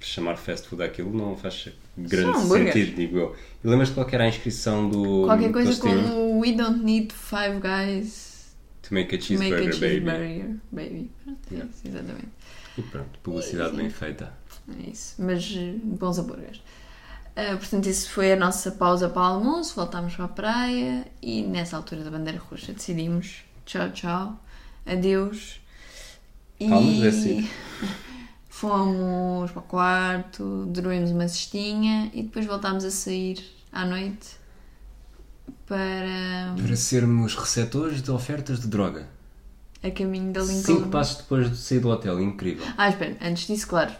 A: chamar fast food aquilo não faz grande sentido, digo eu. E lembras-te qual era a inscrição do.
B: Qualquer coisa como We don't need five guys
A: to make a cheeseburger, make a
B: cheeseburger baby. baby. Pronto, é yeah. isso, exatamente.
A: E pronto, publicidade bem feita.
B: É isso, mas eh, bons hambúrgueres. Uh, portanto, isso foi a nossa pausa para o almoço, voltámos para a praia e nessa altura da bandeira roxa decidimos tchau, tchau, adeus.
A: Vamos e... assim.
B: Fomos para o quarto, dormimos uma cestinha e depois voltámos a sair à noite para.
A: Para sermos receptores de ofertas de droga.
B: A caminho da Lincoln.
A: Cinco passos depois de sair do hotel, incrível.
B: Ah, espera, antes disso, claro,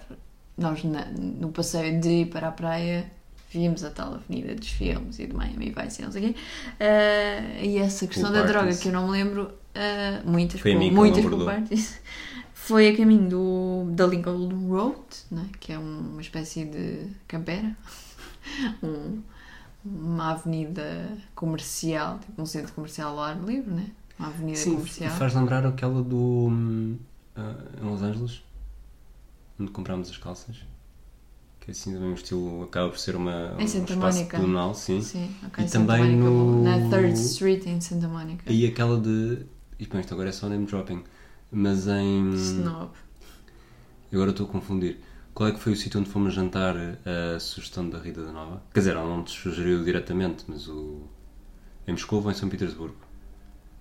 B: nós na, no passeio de ir para a praia vimos a tal avenida dos filmes e de Miami Vice e não sei o quê. Uh, e essa questão da droga que eu não me lembro, uh, muitas,
A: Foi
B: por, muitas por partes foi a caminho do, da Lincoln Road, né? que é uma espécie de campera, um, uma avenida comercial, tipo um centro comercial ao ar livre, né? uma avenida
A: Sim,
B: comercial.
A: faz lembrar aquela do. Uh, em Los Angeles, onde comprámos as calças. Que é assim também um estilo, acaba por ser uma,
B: em Santa um espaço
A: pedonal, sim.
B: sim okay, e Santa também Monica, no... na Third Street em Santa Monica.
A: E aquela de. E bem, isto agora é só name dropping mas em.
B: Snob.
A: Agora estou a confundir. Qual é que foi o sítio onde fomos jantar a sugestão da Rita da Nova? Quer dizer, ela não te sugeriu diretamente, mas o. Em Moscou ou em São Petersburgo?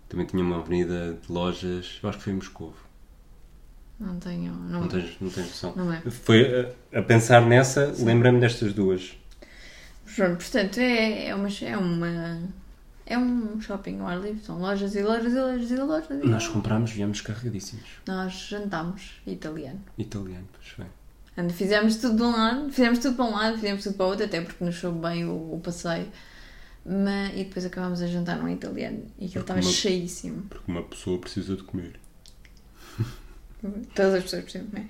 A: Também tinha uma avenida de lojas. Eu acho que foi em Moscou.
B: Não tenho. Não,
A: Não tens, não tens noção?
B: Não é.
A: Foi a, a pensar nessa, lembrei-me destas duas.
B: Pronto, portanto, é, é, uma, é uma. É um shopping ao ar livre. São lojas e lojas e lojas e lojas. E
A: Nós comprámos, viemos carregadíssimos.
B: Nós jantámos italiano.
A: Italiano, pois foi.
B: Portanto, Fizemos tudo de um lado, fizemos tudo para um lado, fizemos tudo para o outro, até porque nos soube bem o, o passeio. Mas, e depois acabámos a jantar num italiano e aquilo estava
A: Uma-
B: cheíssimo.
A: Porque uma pessoa precisa de comer.
B: Todas as pessoas precisam comer.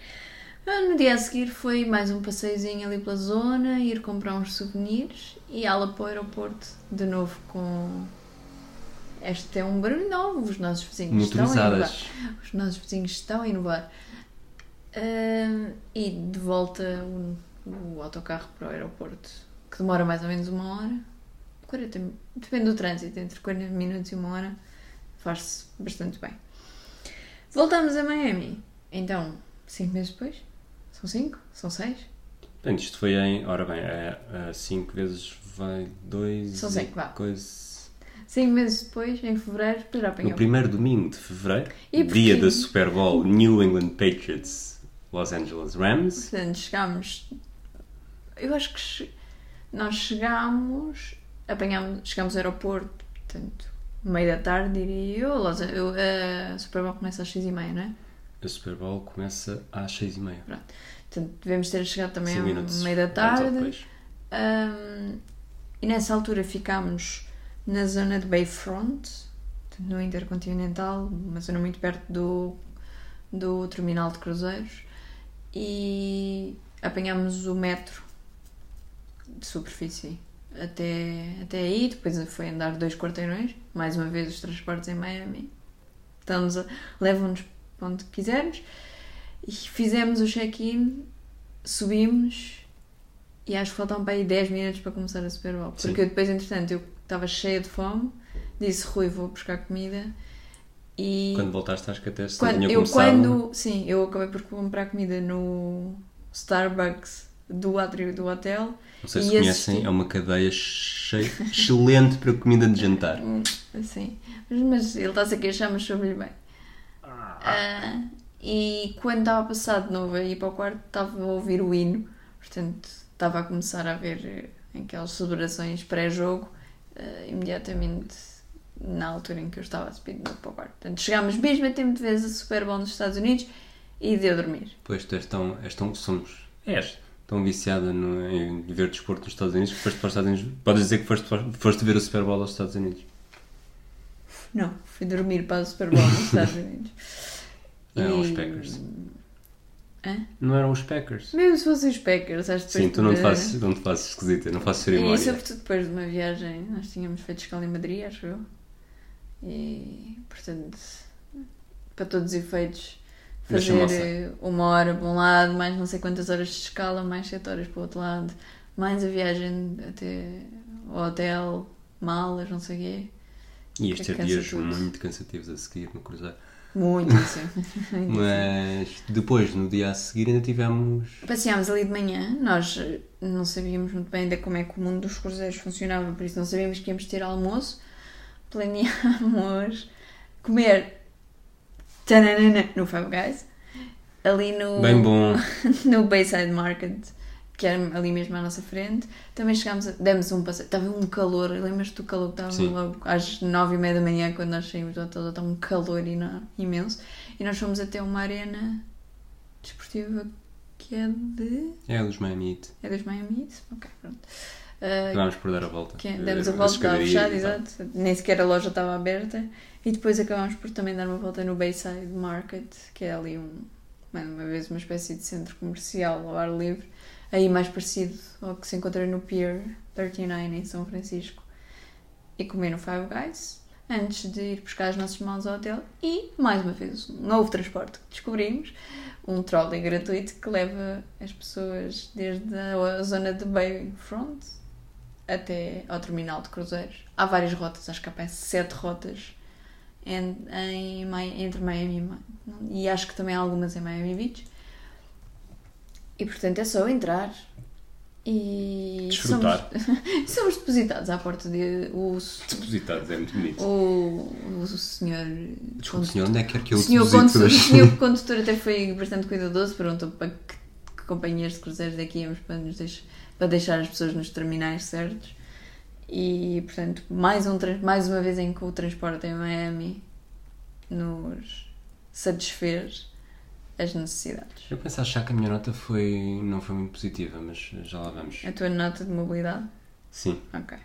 B: Ah, No dia a seguir foi mais um passeiozinho ali pela zona, ir comprar uns souvenirs e ala para o aeroporto de novo com. Este é um barulho novo, os nossos vizinhos estão a inovar. Os nossos vizinhos estão a inovar. Ah, e de volta o, o autocarro para o aeroporto, que demora mais ou menos uma hora. 40, mi- depende do trânsito, entre 40 minutos e uma hora, faz-se bastante bem. Voltamos a Miami. Então, 5 meses depois? São 5? São 6?
A: Portanto, isto foi em. Ora bem, 5 vezes vai 2.
B: São cinco, vá.
A: Coisa...
B: 5 meses depois, em fevereiro, depois já
A: No
B: apanhou.
A: primeiro domingo de fevereiro,
B: E
A: dia da Super Bowl New England Patriots Los Angeles Rams.
B: Portanto, chegámos. Eu acho que che- nós chegámos. Apanhámos, chegámos ao aeroporto, portanto, meio da tarde, diria eu. Los- eu a Super Bowl começa às 6h30, não é?
A: A Super Bowl começa às 6h30.
B: Portanto, devemos ter chegado também ao
A: minutos
B: meio da tarde. Um, e nessa altura ficámos na zona de Bayfront, no Intercontinental, uma zona muito perto do, do terminal de cruzeiros, e apanhámos o metro de superfície até, até aí, depois foi andar dois quarteirões, mais uma vez os transportes em Miami, Estamos a- levam-nos para onde quisermos, e fizemos o check-in, subimos, e acho que faltavam para aí 10 minutos para começar a Super Bowl.
A: Sim.
B: Porque eu depois, entretanto, eu estava cheia de fome, disse Rui, vou buscar comida. E
A: Quando voltaste, acho que até se
B: quando,
A: tinha
B: eu quando. Sim, eu acabei por comprar comida no Starbucks do átrio do hotel.
A: Não sei se conhecem,
B: assisti-
A: é uma cadeia cheia, excelente para comida de jantar.
B: Hum, Assim. Mas, mas ele está-se a queixar, mas soube-lhe bem. Ah, e quando estava a passar de novo a ir para o quarto, estava a ouvir o hino. Portanto, estava a começar a ver eh, aquelas celebrações pré-jogo, eh, imediatamente na altura em que eu estava a subir para o quarto. Portanto, chegámos mesmo a tempo de ver a Super Bowl nos Estados Unidos e deu dormir.
A: Pois tu és tão, és tão somos, és tão viciada no, em ver desporto nos Estados Unidos que foste para os Estados Unidos. Podes dizer que foste, foste ver o Super Bowl aos Estados Unidos.
B: Não, fui dormir para o Super Bowl nos Estados Unidos.
A: Não eram os
B: E-
A: Packers.
B: Hã?
A: Não eram os Packers.
B: Mesmo se fossem os Packers, acho que
A: Sim, tu não te fazes, não te fazes esquisita, não fazes
B: E
A: cerimónia.
B: sobretudo depois de uma viagem, nós tínhamos feito escola em Madrid, acho eu. E, portanto, para todos os efeitos, fazer eh, uma hora para um lado, mais não sei quantas horas de escala, mais sete horas para o outro lado, mais a viagem até ao hotel, malas, não sei o quê.
A: E estes
B: Que cansa
A: dias
B: tudo.
A: muito cansativos a seguir no Cruzeiro.
B: Muito assim.
A: Mas depois, no dia a seguir, ainda tivemos.
B: Passeámos ali de manhã, nós eh, não sabíamos muito bem ainda como é que o mundo dos cruzeiros funcionava, por isso não sabíamos que íamos ter almoço. Planeámos comer tananana, no Five Guys, ali no,
A: Bem bom.
B: no Bayside Market, que era ali mesmo à nossa frente. Também chegámos, a, demos um passeio, estava um calor, lembras-te do calor que estava logo às nove e meia da manhã quando nós saímos do hotel, estava um calor imenso. E nós fomos até uma arena desportiva que é de.
A: É dos Miami Heat.
B: É dos Miami Heat? Ok, pronto. Ah,
A: Acabámos por dar a volta.
B: que demos a
A: Eh,
B: volta, estava fechado, exato. Nem sequer a loja estava aberta. E depois acabámos por também dar uma volta no Bayside Market, que é ali um, mais uma vez uma espécie de centro comercial ao ar livre, aí mais parecido ao que se encontra no Pier 39 em São Francisco. E comer no Five Guys antes de ir buscar as nossas mãos ao hotel. E, mais uma vez, um novo transporte que descobrimos, um trolley gratuito que leva as pessoas desde a zona de Bayfront até ao terminal de cruzeiros. Há várias rotas, acho que há sete rotas em, em entre Miami e, e acho que também há algumas em Miami Beach. E portanto é só entrar e
A: Desfrutar.
B: somos, somos depositados à porta de o,
A: Depositados, é muito bonito.
B: o, o senhor
A: Desculpe, senhor, onde é que quer que eu
B: o senhor, condutor, o senhor condutor até foi bastante cuidadoso, perguntou para que, que companhias de cruzeiros daqui íamos para, nos deix- para deixar as pessoas nos terminais certos. E, portanto, mais, um, mais uma vez em que o transporte em Miami nos satisfez as necessidades.
A: Eu penso achar que a minha nota foi, não foi muito positiva, mas já lá vamos.
B: A tua nota de mobilidade?
A: Sim,
B: Ok.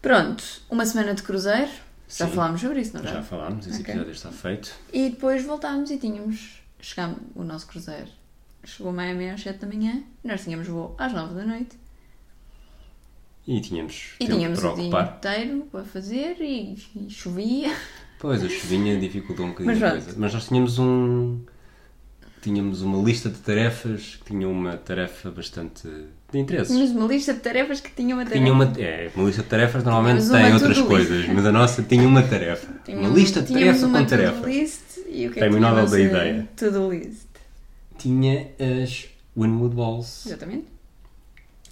B: Pronto, uma semana de cruzeiro. Já
A: Sim.
B: falámos sobre isso, não
A: já
B: já?
A: falámos, esse
B: Ok.
A: episódio está feito.
B: E depois voltámos e tínhamos. Chegámos, o nosso cruzeiro chegou Miami às 7 da manhã, nós tínhamos voo às 9 da noite
A: E tínhamos
B: e tínhamos
A: para
B: o dia
A: ocupar.
B: inteiro para fazer e, e chovia.
A: Pois, a chuvinha dificultou um bocadinho
B: Mas
A: a coisa. Mas nós tínhamos um. Tínhamos uma lista de tarefas que tinha uma tarefa bastante de interesse.
B: Tínhamos uma lista de tarefas que tinha uma tarefa.
A: Tinha uma, é, uma lista de tarefas normalmente tem
B: uma
A: outras
B: to-do
A: coisas, mas a nossa tinha uma tarefa.
B: Tínhamos-
A: uma lista de
B: tínhamos
A: tarefa
B: uma
A: com
B: to-do
A: tarefa.
B: list e o que é que
A: Prémio
B: tinha a
A: Nobel da Ideia.
B: To-do list.
A: Tinha as Winwood Walls.
B: Exatamente.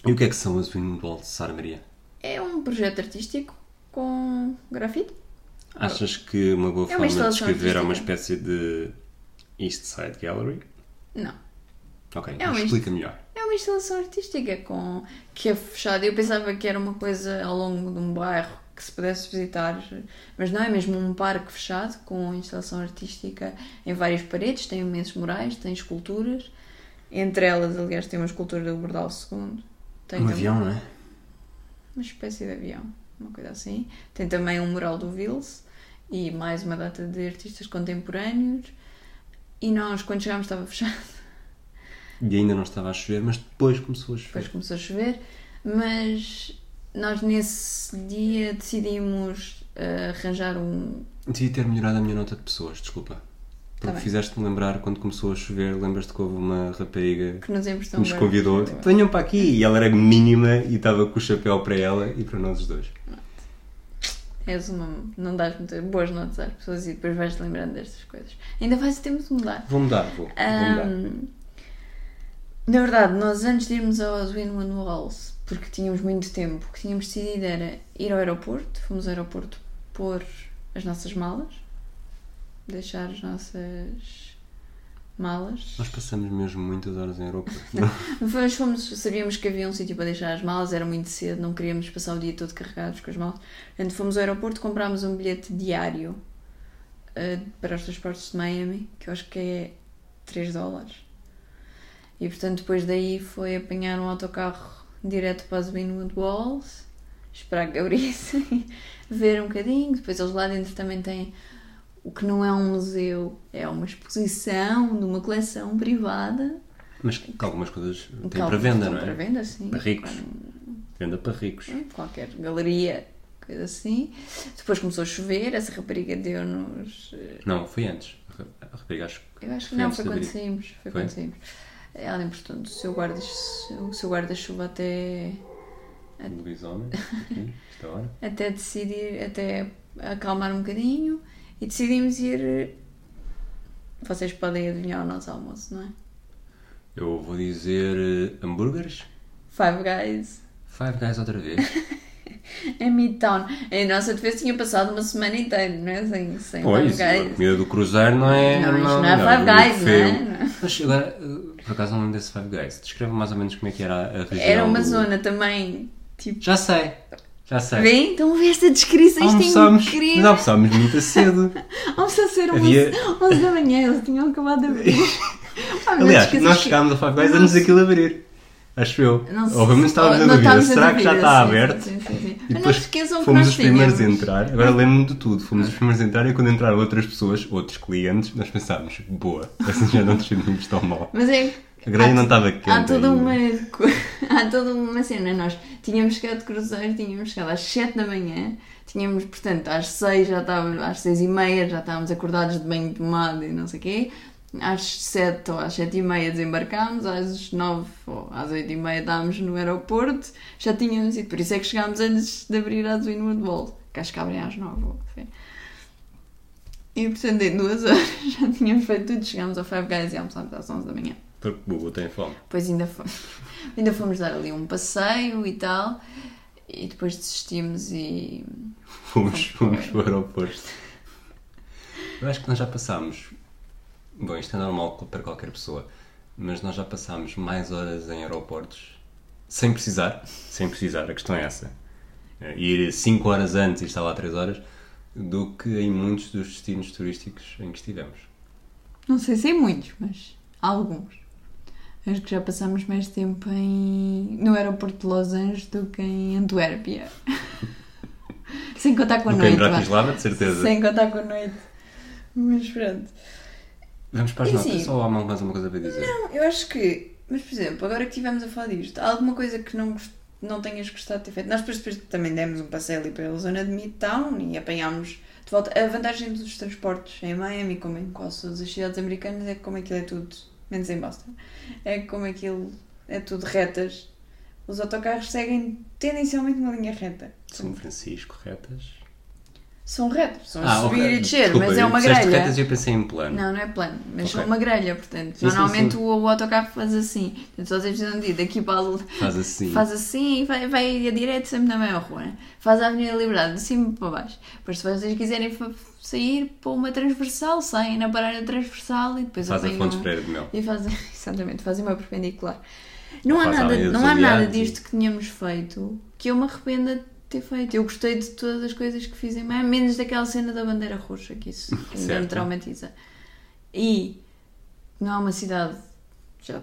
A: E o que é que são as Winwood Walls, Sara Maria?
B: É um projeto artístico com grafite.
A: Achas que uma boa
B: É uma
A: forma de descrever é uma espécie de East Side Gallery?
B: Não.
A: Ok,
B: É
A: explica melhor.
B: É uma instalação artística com que é fechada. Eu pensava que era uma coisa ao longo de um bairro que se pudesse visitar, mas não é mesmo um parque fechado com instalação artística em várias paredes. Tem imensos murais, tem esculturas. Entre elas, aliás, tem uma escultura do Bordal II. Tem
A: Um avião, não é?
B: Uma espécie de avião, uma coisa assim. Tem também um mural do Vils e mais uma data de artistas contemporâneos. E nós, quando chegámos, estava fechado.
A: E ainda não estava a chover, mas depois começou a chover.
B: Depois começou a chover, mas nós nesse dia decidimos eh, arranjar um.
A: Devia ter melhorado a minha nota de pessoas, desculpa. Porque
B: Tá
A: fizeste-me lembrar quando começou a chover, lembras-te que houve uma rapariga
B: que nos
A: que nos convidou, tipo, venham para aqui, e ela era mínima e estava com o chapéu para ela e para nós os dois.
B: És uma. Não dás muitas boas notas às pessoas e depois vais-te lembrando destas coisas. Ainda vais ter de mudar.
A: Vou mudar, vou. vou mudar.
B: Na verdade, nós antes de irmos aos Windward Walls, porque tínhamos muito tempo, o que tínhamos decidido era ir ao aeroporto. Fomos ao aeroporto pôr as nossas malas, deixar as nossas malas.
A: Nós passamos mesmo muitas horas em aeroporto.
B: Depois fomos, sabíamos que havia um sítio para deixar as malas, era muito cedo, não queríamos passar o dia todo carregados com as malas. Portanto, fomos ao aeroporto, comprámos um bilhete diário eh, para os transportes de Miami, que eu acho que é 3 dólares. E portanto, depois daí foi apanhar um autocarro direto para as Winwood Walls, esperar que abrissem, ver um bocadinho. Depois eles lá dentro também têm o que não é um museu, é uma exposição de uma coleção privada
A: Mas que algumas coisas têm para venda, não é?
B: Para venda, sim.
A: Para ricos. Venda para ricos.
B: Em qualquer galeria, coisa assim. Depois começou a chover, essa rapariga deu-nos. eh,
A: Não, foi antes. A ra- A rapariga acho que
B: Eu acho que não, foi quando saímos. Foi,
A: Foi?
B: quando saímos. Ela emprestou-nos o seu guarda- o seu guarda-chuva até,
A: o lobisomem, aqui, esta hora.
B: até decidir, até acalmar um bocadinho e decidimos ir. Vocês podem adivinhar o nosso almoço, não é?
A: Eu vou dizer eh, hambúrgueres.
B: Five Guys
A: Five Guys outra vez.
B: em Midtown. Em nossa defesa tinha passado uma semana inteira, não é? Sem, sem
A: Pois,
B: Five
A: a
B: Guys.
A: comida do Cruzeiro não é.
B: Não, não é Five
A: muito
B: Guys, não é?
A: feio.
B: Não é?
A: Mas agora, eh, por acaso não lembro desse Five Guys. Descreve mais ou menos como é que era a região.
B: Era uma
A: do-
B: zona também, tipo.
A: Já sei, já sei.
B: Vem, então vê esta descrição, isto é
A: Almoçámos, mas
B: incrível.
A: almoçámos muito cedo.
B: Almoçou ser
A: Havia-
B: 11, 11 da manhã, eles tinham acabado de abrir.
A: Aliás, nós chegámos ao Five Guys antes daquilo abrir. Acho eu.
B: não se-
A: Obviamente estávamos
B: não
A: na dúvida. Será que já está
B: sim,
A: aberto?
B: sim, sim.
A: E
B: não
A: depois
B: se esqueçam que
A: fomos os primeiros a
B: tínhamos-
A: entrar. Agora lembro-me de tudo. Fomos os primeiros a entrar e quando entraram outras pessoas, outros clientes, nós pensámos, boa, assim já não nos sentimos tão mal.
B: Mas é.
A: A grelha não estava quente.
B: Há toda, uma, há toda uma cena. Nós tínhamos chegado de cruzeiro, tínhamos chegado às 7 da manhã, tínhamos, portanto, às 6 já estávamos, às 6 e meia já estávamos acordados de banho tomado e não sei o quê. Às 7 ou às 7 e meia desembarcámos, às 9 ou às 8 e meia estávamos no aeroporto, já tínhamos ido. Por isso é que chegámos antes de abrir a Winwood Wall, que acho que abrem às 9. ou assim. E portanto, em duas horas já tínhamos feito tudo, chegámos ao Five Guys e almoçámos às 11 da manhã.
A: Porque o Google tem fome.
B: Depois ainda fomos, ainda fomos dar ali um passeio e tal. E depois desistimos e.
A: Fomos,
B: Fomos
A: fomos para o aeroporto. Eu acho que nós já passámos. Bom, isto é normal para qualquer pessoa, mas nós já passámos mais horas em aeroportos sem precisar. Sem precisar, a questão é essa. Eh, Ir 5 horas antes e estar lá 3 horas do que em muitos dos destinos turísticos em que estivemos.
B: Não sei se é muitos, mas alguns. Acho que já passamos mais tempo em, no aeroporto de Los Angeles do que em Antuérpia. Sem contar com a
A: Do que em
B: noite.
A: Bratislava, de certeza.
B: Sem contar com a noite. Mas pronto.
A: Vamos para as notas,
B: sim.
A: só há mais uma coisa para dizer.
B: Não, eu acho que. Mas, por exemplo, agora que estivemos a falar disto, há alguma coisa que não, não tenhas gostado de ter feito? Nós depois, depois também demos um passeio ali pela zona de Midtown e apanhámos de volta. A vantagem dos transportes em Miami, como em quase todas as cidades americanas, é que como aquilo é tudo, menos em Boston, é que como aquilo é tudo retas, os autocarros seguem tendencialmente uma linha reta.
A: São Francisco, retas.
B: São retos, são a
A: Ah,
B: subir
A: ok.
B: e descer,
A: Desculpa,
B: mas é uma grelha.
A: retas e eu pensei em plano.
B: Não, não é plano, mas
A: Ok.
B: são uma grelha, portanto.
A: Sim, sim,
B: normalmente
A: sim.
B: O, o autocarro faz assim. Portanto, vocês precisam de ir daqui para ali,
A: Faz assim.
B: faz assim e vai, vai a direto sempre na mesma rua. Né? Faz a Avenida Liberdade, de cima para baixo. Depois, se vocês quiserem sair para uma transversal, saem na parada transversal e depois
A: Faz a Fontes Pereira de Mel.
B: E fazem, exatamente, fazem uma perpendicular. Não há,
A: a
B: nada, não há nada disto que tínhamos feito que eu me arrependa de ter feito. Eu gostei de todas as coisas que fiz em Miami, menos daquela cena da bandeira roxa, que isso ainda me traumatiza. E não é uma cidade, já,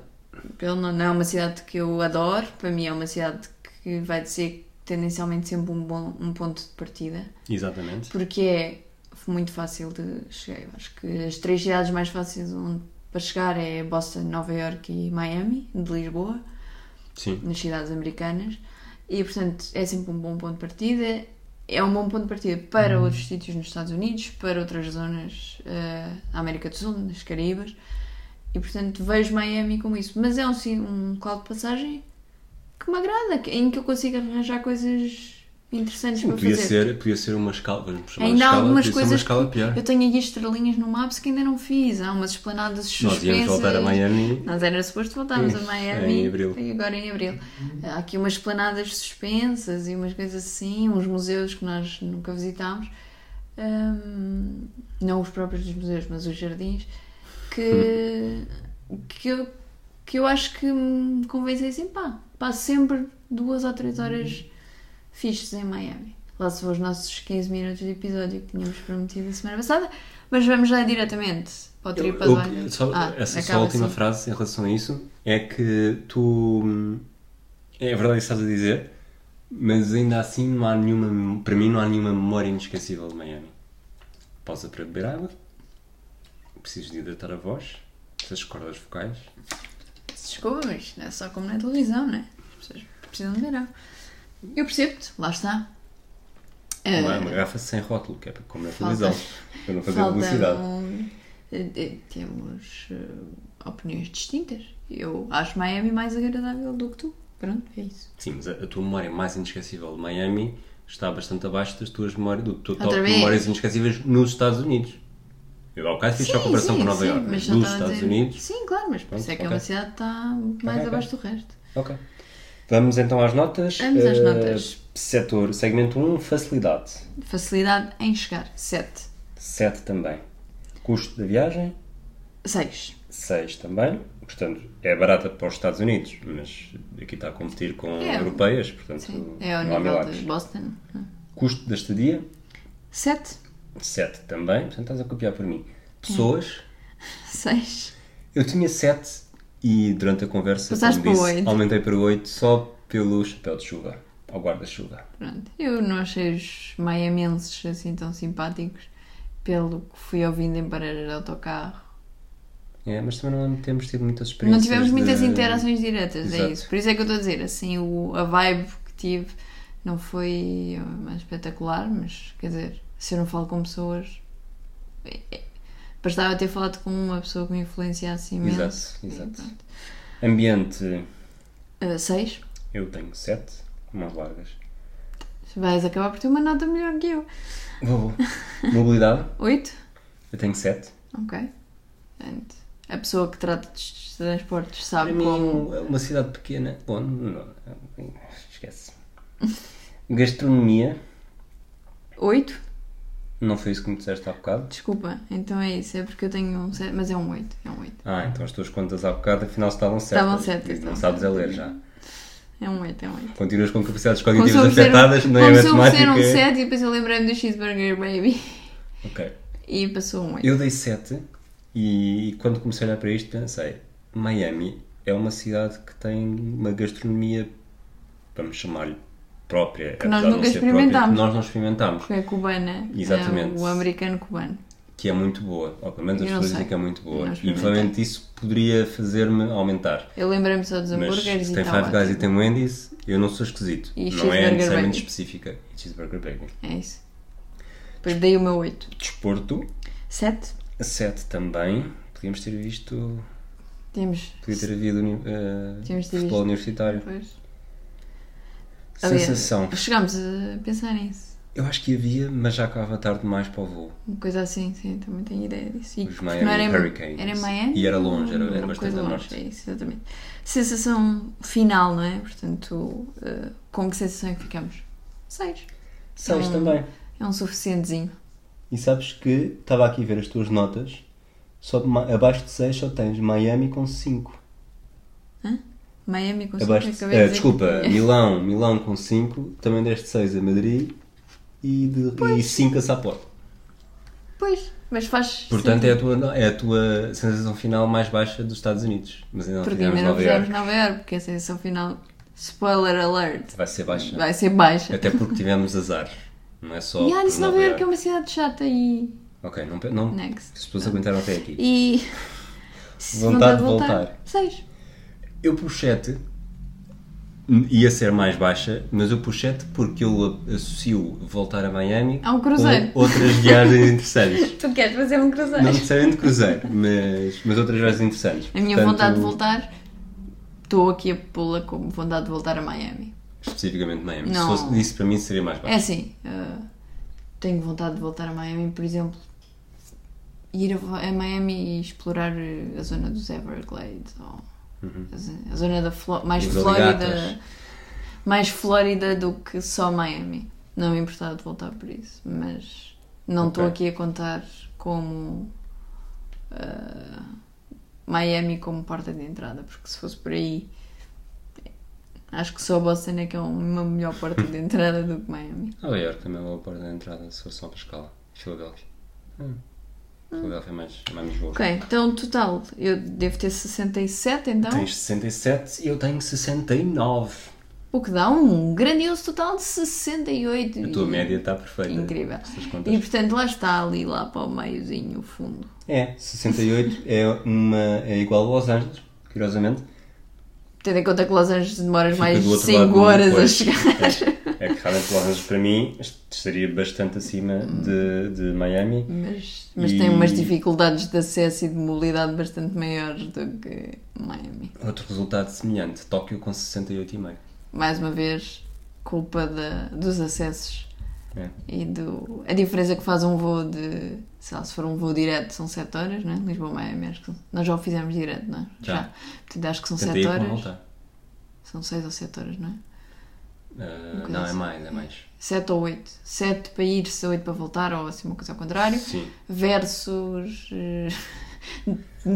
B: não é uma cidade que eu adoro, para mim é uma cidade que vai ser tendencialmente sempre um, bom, um ponto de partida
A: Exatamente.
B: porque é muito fácil de chegar. Eu acho que as três cidades mais fáceis onde, para chegar é Boston, Nova York e Miami, de Lisboa,
A: Sim.
B: nas cidades americanas. E, portanto, é sempre um bom ponto de partida. É um bom ponto de partida para outros sítios nos Estados Unidos, para outras zonas eh, da América do Sul, nas Caraíbas. E, portanto, vejo Miami como isso. Mas é um, um local de passagem que me agrada, em que eu consigo arranjar coisas interessantes
A: Sim,
B: para
A: podia
B: fazer.
A: ser, podia ser uma escala. Vamos chamar de
B: Ainda há algumas coisas
A: uma
B: eu tenho aqui estrelinhas no Maps que ainda não fiz. Há umas esplanadas suspensas.
A: Nós íamos voltar a Miami.
B: Nós era suposto voltarmos a Miami
A: em abril.
B: e agora em abril. Há aqui umas esplanadas suspensas e umas coisas assim, uns museus que nós nunca visitámos. Hum, não os próprios dos museus, mas os jardins, que, que, eu, que eu acho que me convencem assim, pá, passo sempre duas ou três horas fixes em Miami. Lá se vão os nossos 15 minutos de episódio que tínhamos prometido a semana passada, mas vamos já diretamente para o
A: só-
B: Ah,
A: essa só a última
B: assim.
A: frase em relação a isso é que tu. hum, É verdade que estás a dizer, mas ainda assim não há nenhuma. Para mim, não há nenhuma memória inesquecível de Miami. Pausa para beber água. Preciso de hidratar a voz. Essas cordas vocais.
B: Desculpa, mas não é só como na televisão, né? As pessoas precisam de ver água. Eu percebo-te, lá está. Eh,
A: Uma, uma garrafa sem rótulo, que é para
B: falta-
A: televisão. Para não fazer publicidade.
B: Faltam. eh, eh, Temos eh, opiniões distintas. Eu acho Miami mais agradável do que tu. Pronto, é isso.
A: Sim, mas a, a tua memória mais inesquecível de Miami está bastante abaixo das tuas memórias, do teu top de memórias inesquecíveis nos Estados Unidos. Eu há bocado fiz só a comparação com Nova York,
B: estava a
A: Estados
B: dizer-
A: Unidos.
B: Sim, claro, mas por isso é que é uma cidade que está mais
A: ok.
B: abaixo do resto.
A: Ok. Vamos então às notas.
B: Vamos às
A: Eh,
B: notas.
A: Setor, segmento 1, facilidade.
B: Facilidade em chegar. 7.
A: 7 também. Custo da viagem,
B: 6.
A: 6 também. Portanto, é barata para os Estados Unidos, mas aqui está a competir com
B: É.
A: europeias, portanto
B: Sim. É ao nível
A: milagres.
B: de Boston.
A: Custo da estadia,
B: 7.
A: 7 também. Portanto, estás a copiar por mim. Pessoas,
B: 6.
A: eu tinha 7 e durante a conversa,
B: Passaste
A: como disse, aumentei para 8 só pelo chapéu de chuva, ao guarda-chuva.
B: Pronto. Eu não achei os miamenses assim tão simpáticos pelo que fui ouvindo em pareiras de autocarro.
A: É, mas também não temos tido muitas experiências.
B: Não tivemos muitas
A: de-
B: interações diretas, é
A: Exato.
B: isso. Por isso é que eu estou a dizer, assim, o, a vibe que tive não foi mais espetacular, mas quer dizer, se eu não falo com pessoas. Bastava ter falado com uma pessoa que me influenciasse imenso.
A: Exato, exato. Ambiente,
B: 6.
A: eu tenho 7, mãos largas.
B: Vais acabar por ter uma nota melhor que eu.
A: Vou. Mobilidade,
B: 8?
A: eu tenho 7.
B: Ok. Portanto, a pessoa que trata de transportes,
A: Para
B: sabe
A: mim,
B: como.
A: uma cidade pequena. Bom, não, esquece. Gastronomia,
B: 8?
A: Não foi isso que me disseste há bocado?
B: Desculpa, então é isso, é porque eu tenho um 7, mas é um 8, é um 8.
A: Ah, então as tuas contas há bocado afinal estavam certas.
B: Estavam certas,
A: Não sabes a ler já.
B: É um 8, é um 8.
A: Continuas com capacidades cognitivas afetadas,
B: um,
A: não é
B: como se eu oferecer
A: matemática.
B: um 7 e depois eu lembrei-me do cheeseburger baby
A: Ok.
B: e passou um 8.
A: Eu dei 7 e quando comecei a olhar para isto pensei, Miami é uma cidade que tem uma gastronomia, vamos chamar-lhe própria,
B: Que nós nunca
A: própria,
B: experimentámos.
A: que nós não experimentámos,
B: Porque é cubana,
A: Exatamente.
B: é o americano cubano.
A: que é muito boa. Ou pelo menos as pessoas dizem que é muito boa. E provavelmente isso poderia fazer-me aumentar.
B: Eu lembrei-me só dos
A: Mas
B: hambúrgueres
A: se
B: e
A: tem. Five Guys e tem Wendy's, eu não sou esquisito.
B: E
A: não é necessariamente específica. E cheeseburger bacon.
B: É isso. Depois dei o meu 8.
A: Desporto,
B: 7?
A: 7 também. Podíamos ter visto.
B: Temos.
A: Podia ter havido
B: ter
A: futebol
B: visto.
A: universitário.
B: Pois. Aliás,
A: Sensação.
B: Chegámos a pensar nisso.
A: Eu acho que havia, mas já acabava tarde demais para o voo.
B: Uma coisa assim, sim, também tenho ideia disso. E
A: Os Miami
B: não era em-
A: Hurricanes.
B: Era em Miami?
A: E era longe, era- era
B: Uma
A: bastante
B: longe,
A: norte.
B: É isso, exatamente. Sensação final, não é? Portanto, eh, com que sensação é que ficamos? 6.
A: 6
B: Hum.
A: também.
B: É um suficientezinho.
A: E sabes que estava aqui a ver as tuas notas. Só abaixo de 6 só tens Miami com 5.
B: Miami com cinco,
A: Abaixo de,
B: dizer
A: desculpa,
B: que-
A: Milão, Milão com 5. Também deste 6 a Madrid e 5 a Sapporo.
B: Pois, mas faz.
A: Portanto, é a,
B: sentido.
A: tua, é a tua sensação final mais baixa dos Estados Unidos. Mas ainda não
B: Porque
A: fizemos
B: ainda não
A: Nova
B: fizemos
A: Iorque.
B: Nova Iorque, porque a sensação final. Spoiler alert!
A: Vai ser baixa.
B: Vai ser baixa.
A: Até porque tivemos azar. Não é só.
B: E ah,
A: por
B: disse Nova Iorque é uma cidade chata e.
A: Ok, não, não,
B: Next.
A: as pessoas aguentaram até aqui.
B: E.
A: Vontade de voltar.
B: 6.
A: Eu pus 7, ia ser mais baixa, mas eu pus 7 porque eu associo voltar a Miami
B: A um cruzeiro.
A: outras viagens interessantes.
B: Tu queres fazer um cruzeiro?
A: Não necessariamente cruzeiro, mas, mas outras viagens interessantes.
B: A minha
A: Portanto,
B: vontade de voltar. Estou aqui a pô-la como vontade de voltar a Miami.
A: Especificamente Miami.
B: Não.
A: Se fosse isso para mim seria mais
B: É
A: baixo.
B: assim, uh, tenho vontade de voltar a Miami, por exemplo, ir a, a Miami e explorar uh, a zona dos Everglades, ou a, zo- a zona da mais
A: Os
B: Flórida,
A: alligators.
B: mais Flórida do que só Miami. Não me importava de voltar por isso, mas não estou
A: Ok.
B: aqui a contar como uh, Miami como porta de entrada, porque se fosse por aí acho que só Boston é que é uma melhor porta de entrada do que Miami.
A: Nova Iorque também é uma porta de entrada, se for só para a escala. Filadélfia. Hum. Filadélfia é mais, mais boa.
B: Ok, então total, eu devo ter 67 então,
A: Tens 67 e eu tenho 69.
B: o que dá um grandioso total de 68.
A: A tua média está perfeita.
B: Incrível. E portanto lá está ali, lá para o meiozinho, o fundo.
A: É, 68 é, uma, é igual a Los Angeles, curiosamente.
B: Tendo em conta que Los Angeles demoras
A: Fica
B: mais
A: do outro
B: 5
A: lado
B: horas a chegar.
A: É, é que realmente Los Angeles para mim estaria bastante acima de, de Miami.
B: Mas, mas
A: E-
B: tem umas dificuldades de acesso e de mobilidade bastante maiores do que Miami.
A: Outro resultado semelhante, Tóquio com 68,5.
B: Mais uma vez, culpa da- dos acessos
A: É.
B: e do. A diferença que faz um voo de. Sei lá, se for um voo direto são 7 horas, não é? Lisboa-Miami, acho que nós já o fizemos direto, não é?
A: Já.
B: Portanto, acho que são
A: Tentei
B: 7
A: ir para
B: horas. São 6 ou 7 horas, não é? Coisa
A: não, é
B: assim.
A: mais, é mais.
B: 7 ou 8. 7 para ir, 8 para voltar, ou assim uma coisa ao contrário.
A: Sim.
B: Versus.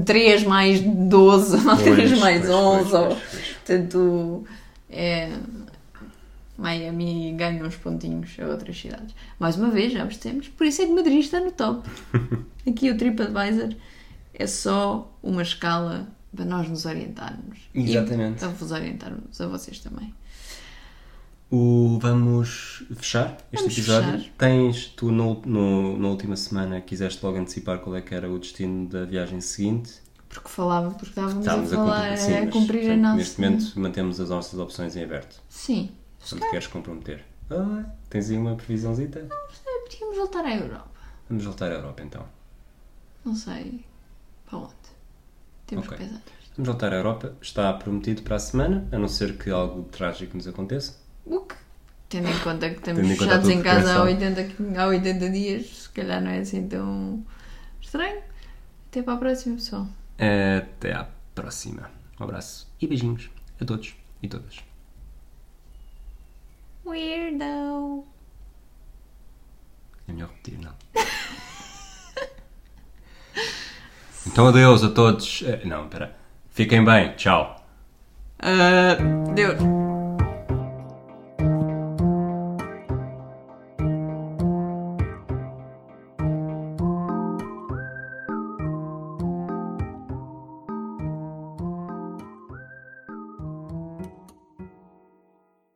B: 3 mais 12, ou 3
A: Pois,
B: mais
A: pois,
B: 11,
A: pois,
B: ou. Portanto, é. Miami ganha uns pontinhos a outras cidades. Mais uma vez, já vos temos. Por isso é que Madrid está no top. Aqui o TripAdvisor é só uma escala para nós nos orientarmos.
A: Exatamente.
B: E para vos orientarmos a vocês também.
A: O, vamos fechar este
B: Vamos
A: episódio.
B: fechar.
A: Tens, tu no, no- na última semana quiseste logo antecipar qual é que era o destino da viagem seguinte.
B: Porque falava, porque estávamos
A: Estávamos
B: a falar,
A: cumprir- sim,
B: a
A: mas,
B: cumprir a
A: portanto,
B: nossa.
A: Neste momento mantemos as nossas opções em aberto.
B: Sim.
A: Se te queres comprometer. Ah, tens aí uma previsãozita?
B: Eh, Podíamos voltar à Europa.
A: Vamos voltar à Europa então.
B: Não sei para onde. Temos
A: Ok.
B: que pensar.
A: Vamos voltar à Europa. Está prometido para a semana, a não ser que algo trágico nos aconteça.
B: O que, tendo em conta que estamos
A: em
B: fechados em casa há 80, há 80 dias, se calhar não é assim tão estranho. Até para a próxima, pessoal.
A: Até à próxima. Um abraço e beijinhos a todos e todas.
B: Weirdo.
A: É melhor repetir, não? então adeus a todos. Eh, não, espera. Fiquem bem. Tchau.
B: Ah, uh, Deus.